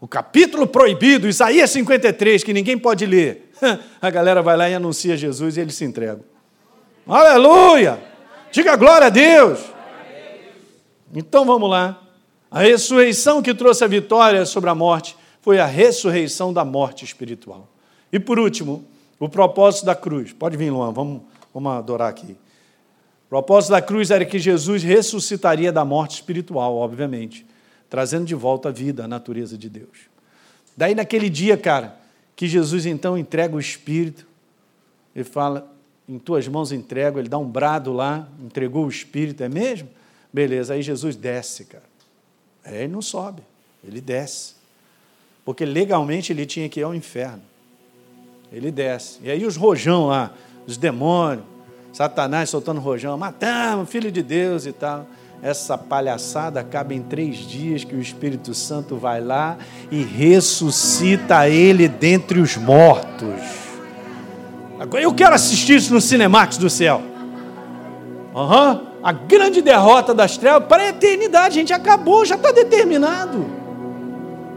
O capítulo proibido, Isaías 53, que ninguém pode ler. A galera vai lá e anuncia Jesus e eles se entregam. Aleluia! Diga glória a Deus! Então vamos lá. A ressurreição que trouxe a vitória sobre a morte foi a ressurreição da morte espiritual. E por último, o propósito da cruz. Pode vir, Luan, vamos, vamos adorar aqui. O propósito da cruz era que Jesus ressuscitaria da morte espiritual, obviamente, trazendo de volta a vida, a natureza de Deus. Daí, naquele dia, cara, que Jesus então entrega o Espírito, ele fala: Em tuas mãos entrego, ele dá um brado lá, entregou o Espírito, é mesmo? Beleza, aí Jesus desce, cara. É, ele não sobe, ele desce. Porque legalmente ele tinha que ir ao inferno. Ele desce. E aí os rojão lá, os demônios, Satanás soltando rojão, matamos, filho de Deus e tal. Essa palhaçada acaba em três dias que o Espírito Santo vai lá e ressuscita ele dentre os mortos. Agora eu quero assistir isso no Cinemax do céu. Uhum a grande derrota das trevas para a eternidade. Gente acabou, já está determinado.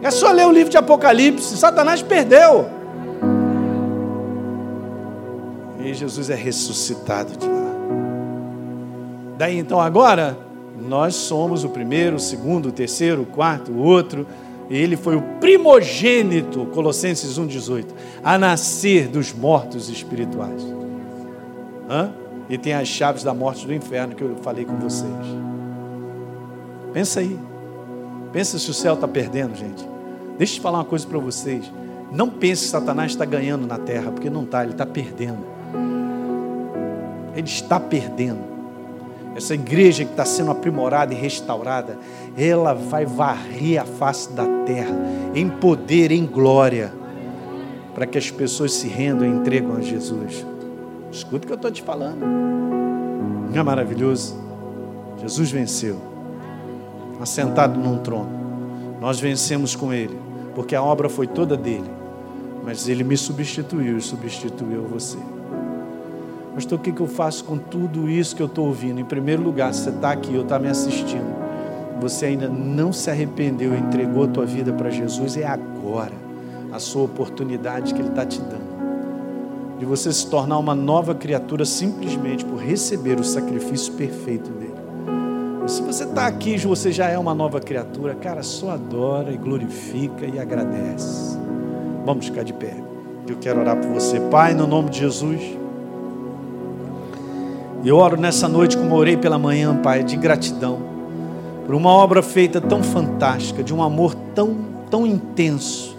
É só ler o livro de Apocalipse. Satanás perdeu. E Jesus é ressuscitado de lá. Daí então agora, nós somos o primeiro, o segundo, o terceiro, o quarto, o outro. Ele foi o primogênito, Colossenses 1,18, a nascer dos mortos espirituais. Hã? e tem as chaves da morte do inferno que eu falei com vocês. Pensa aí. Pensa se o céu está perdendo, gente. Deixa eu te falar uma coisa para vocês. Não pense que Satanás está ganhando na terra, porque não está, ele está perdendo. Ele está perdendo. Essa igreja que está sendo aprimorada e restaurada, ela vai varrer a face da terra em poder, em glória, para que as pessoas se rendam e entregam a Jesus. Escuta o que eu estou te falando. Não é maravilhoso? Jesus venceu, assentado num trono. Nós vencemos com Ele, porque a obra foi toda dele. Mas Ele me substituiu e substituiu você. Pastor, o que eu faço com tudo isso que eu estou ouvindo? Em primeiro lugar, você está aqui, eu está me assistindo. Você ainda não se arrependeu, entregou a tua vida para Jesus, é agora a sua oportunidade que Ele está te dando de você se tornar uma nova criatura simplesmente por receber o sacrifício perfeito dele. Se você está aqui você já é uma nova criatura, cara, só adora e glorifica e agradece. Vamos ficar de pé. Eu quero orar por você, Pai, no nome de Jesus. Eu oro nessa noite como orei pela manhã, Pai, de gratidão por uma obra feita tão fantástica, de um amor tão, tão intenso,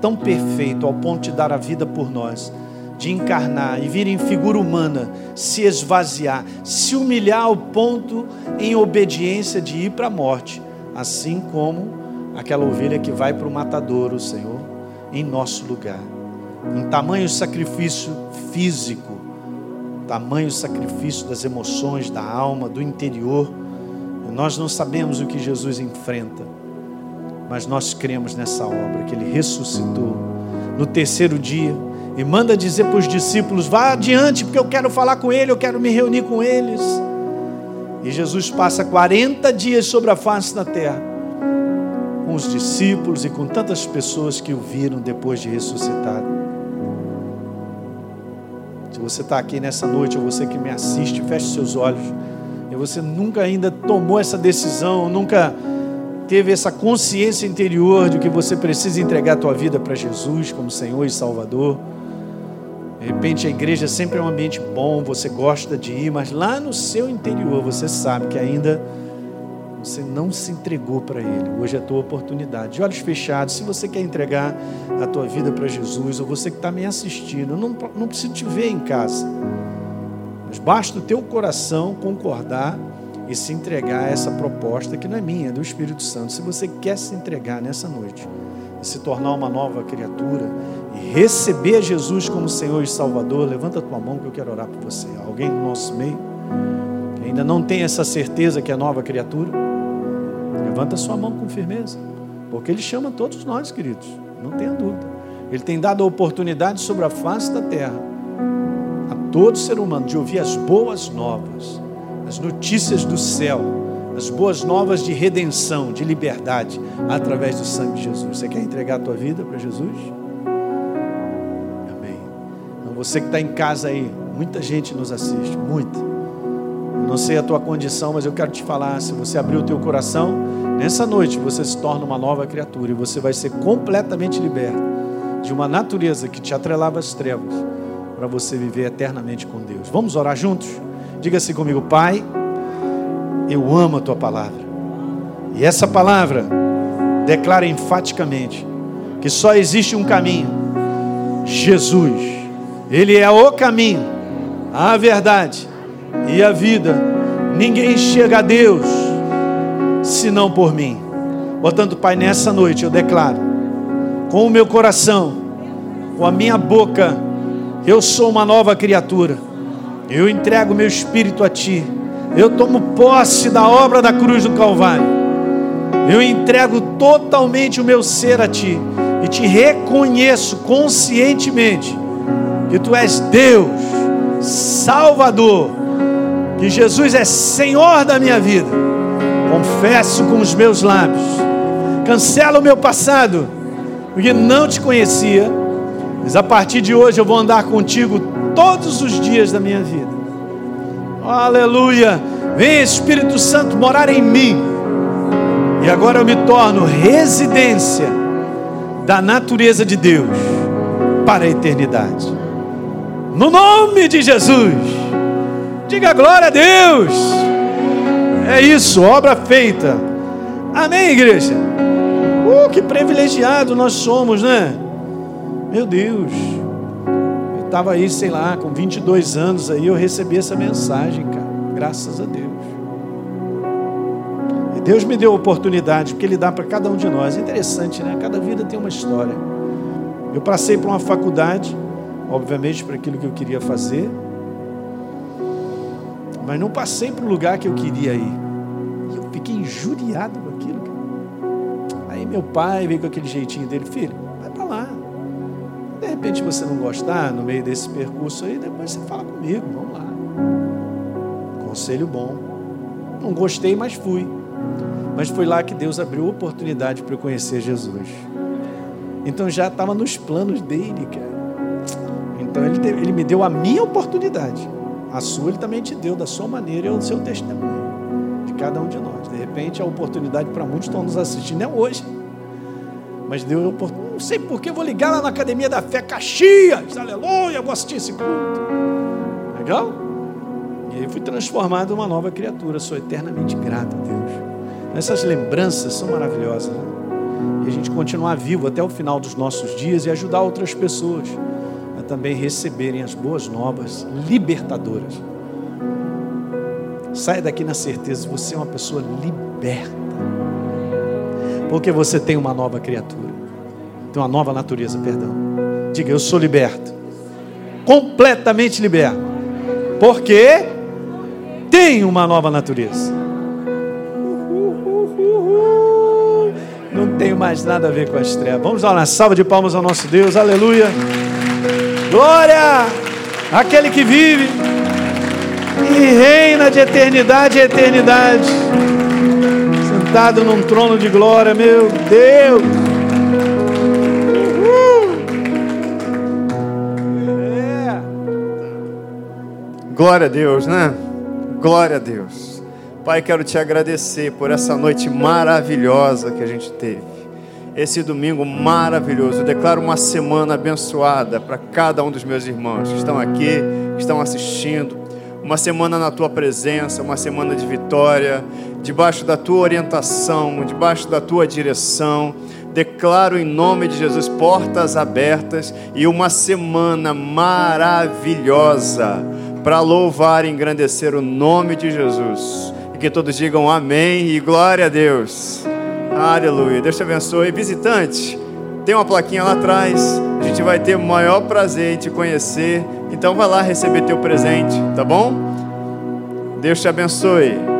tão perfeito, ao ponto de dar a vida por nós de encarnar e vir em figura humana, se esvaziar, se humilhar ao ponto em obediência de ir para a morte, assim como aquela ovelha que vai para o matadouro, Senhor, em nosso lugar. Em tamanho sacrifício físico, tamanho sacrifício das emoções, da alma, do interior. Nós não sabemos o que Jesus enfrenta, mas nós cremos nessa obra que ele ressuscitou no terceiro dia e manda dizer para os discípulos: vá adiante, porque eu quero falar com ele, eu quero me reunir com eles. E Jesus passa 40 dias sobre a face da terra, com os discípulos e com tantas pessoas que o viram depois de ressuscitado. Você está aqui nessa noite, ou você que me assiste, feche seus olhos. E você nunca ainda tomou essa decisão, nunca teve essa consciência interior de que você precisa entregar a tua vida para Jesus como Senhor e Salvador. De repente a igreja sempre é um ambiente bom, você gosta de ir, mas lá no seu interior você sabe que ainda você não se entregou para Ele. Hoje é a tua oportunidade. De olhos fechados, se você quer entregar a tua vida para Jesus, ou você que está me assistindo, eu não, não preciso te ver em casa. Mas basta o teu coração concordar e se entregar a essa proposta que não é minha, é do Espírito Santo. Se você quer se entregar nessa noite e se tornar uma nova criatura e receber Jesus como Senhor e Salvador, levanta a tua mão que eu quero orar por você. Alguém no nosso meio ainda não tem essa certeza que é nova criatura? Levanta sua mão com firmeza, porque Ele chama todos nós, queridos, não tenha dúvida. Ele tem dado a oportunidade sobre a face da terra a todo ser humano de ouvir as boas novas as notícias do céu, as boas novas de redenção, de liberdade, através do sangue de Jesus. Você quer entregar a tua vida para Jesus? Amém. Então você que está em casa aí, muita gente nos assiste, muita. Não sei a tua condição, mas eu quero te falar, se você abrir o teu coração, nessa noite você se torna uma nova criatura e você vai ser completamente liberto de uma natureza que te atrelava às trevas para você viver eternamente com Deus. Vamos orar juntos? Diga assim comigo, Pai, eu amo a tua palavra. E essa palavra declara enfaticamente que só existe um caminho: Jesus. Ele é o caminho, a verdade e a vida. Ninguém chega a Deus senão por mim. Portanto, Pai, nessa noite eu declaro, com o meu coração, com a minha boca, eu sou uma nova criatura. Eu entrego meu espírito a Ti. Eu tomo posse da obra da cruz do Calvário. Eu entrego totalmente o meu ser a Ti. E te reconheço conscientemente que Tu és Deus, Salvador, que Jesus é Senhor da minha vida. Confesso com os meus lábios. Cancelo o meu passado, porque não te conhecia. Mas a partir de hoje eu vou andar contigo todos os dias da minha vida. Aleluia! Vem Espírito Santo morar em mim. E agora eu me torno residência da natureza de Deus para a eternidade. No nome de Jesus. Diga glória a Deus. É isso, obra feita. Amém, igreja? Uh, que privilegiado nós somos, né? Meu Deus estava aí, sei lá, com 22 anos aí, eu recebi essa mensagem, cara. Graças a Deus. E Deus me deu a oportunidade, porque Ele dá para cada um de nós. É interessante, né? Cada vida tem uma história. Eu passei por uma faculdade, obviamente para aquilo que eu queria fazer, mas não passei para o lugar que eu queria ir. E eu fiquei injuriado com aquilo. Aí meu pai veio com aquele jeitinho dele, filho, vai para lá. De repente você não gostar no meio desse percurso aí, depois você fala comigo, vamos lá. Conselho bom. Não gostei, mas fui. Mas foi lá que Deus abriu oportunidade para eu conhecer Jesus. Então já estava nos planos dele, cara. Então ele, ele me deu a minha oportunidade. A sua ele também te deu da sua maneira e o seu testemunho. De cada um de nós. De repente a oportunidade para muitos estão nos assistindo é hoje. Mas deu a oportunidade não sei porque, vou ligar lá na Academia da Fé Caxias, aleluia, vou assistir esse culto. Legal? E aí fui transformado em uma nova criatura, sou eternamente grato a Deus. Essas lembranças são maravilhosas. Né? E a gente continuar vivo até o final dos nossos dias e ajudar outras pessoas também receberem as boas novas libertadoras. Saia daqui na certeza, você é uma pessoa liberta. Porque você tem uma nova criatura tem uma nova natureza, perdão. Diga, eu sou liberto. Completamente liberto. Porque tenho uma nova natureza. Não tenho mais nada a ver com as trevas. Vamos dar uma salva de palmas ao nosso Deus. Aleluia. Glória! Aquele que vive e reina de eternidade a eternidade, sentado num trono de glória, meu Deus. É. Glória a Deus, né? Glória a Deus. Pai, quero te agradecer por essa noite maravilhosa que a gente teve esse domingo maravilhoso. Eu declaro uma semana abençoada para cada um dos meus irmãos que estão aqui, que estão assistindo. Uma semana na tua presença, uma semana de vitória, debaixo da tua orientação, debaixo da tua direção. Declaro em nome de Jesus portas abertas e uma semana maravilhosa para louvar e engrandecer o nome de Jesus. E que todos digam amém e glória a Deus. Aleluia. Deus te abençoe. Visitante, tem uma plaquinha lá atrás. A gente vai ter o maior prazer em te conhecer. Então vai lá receber teu presente, tá bom? Deus te abençoe.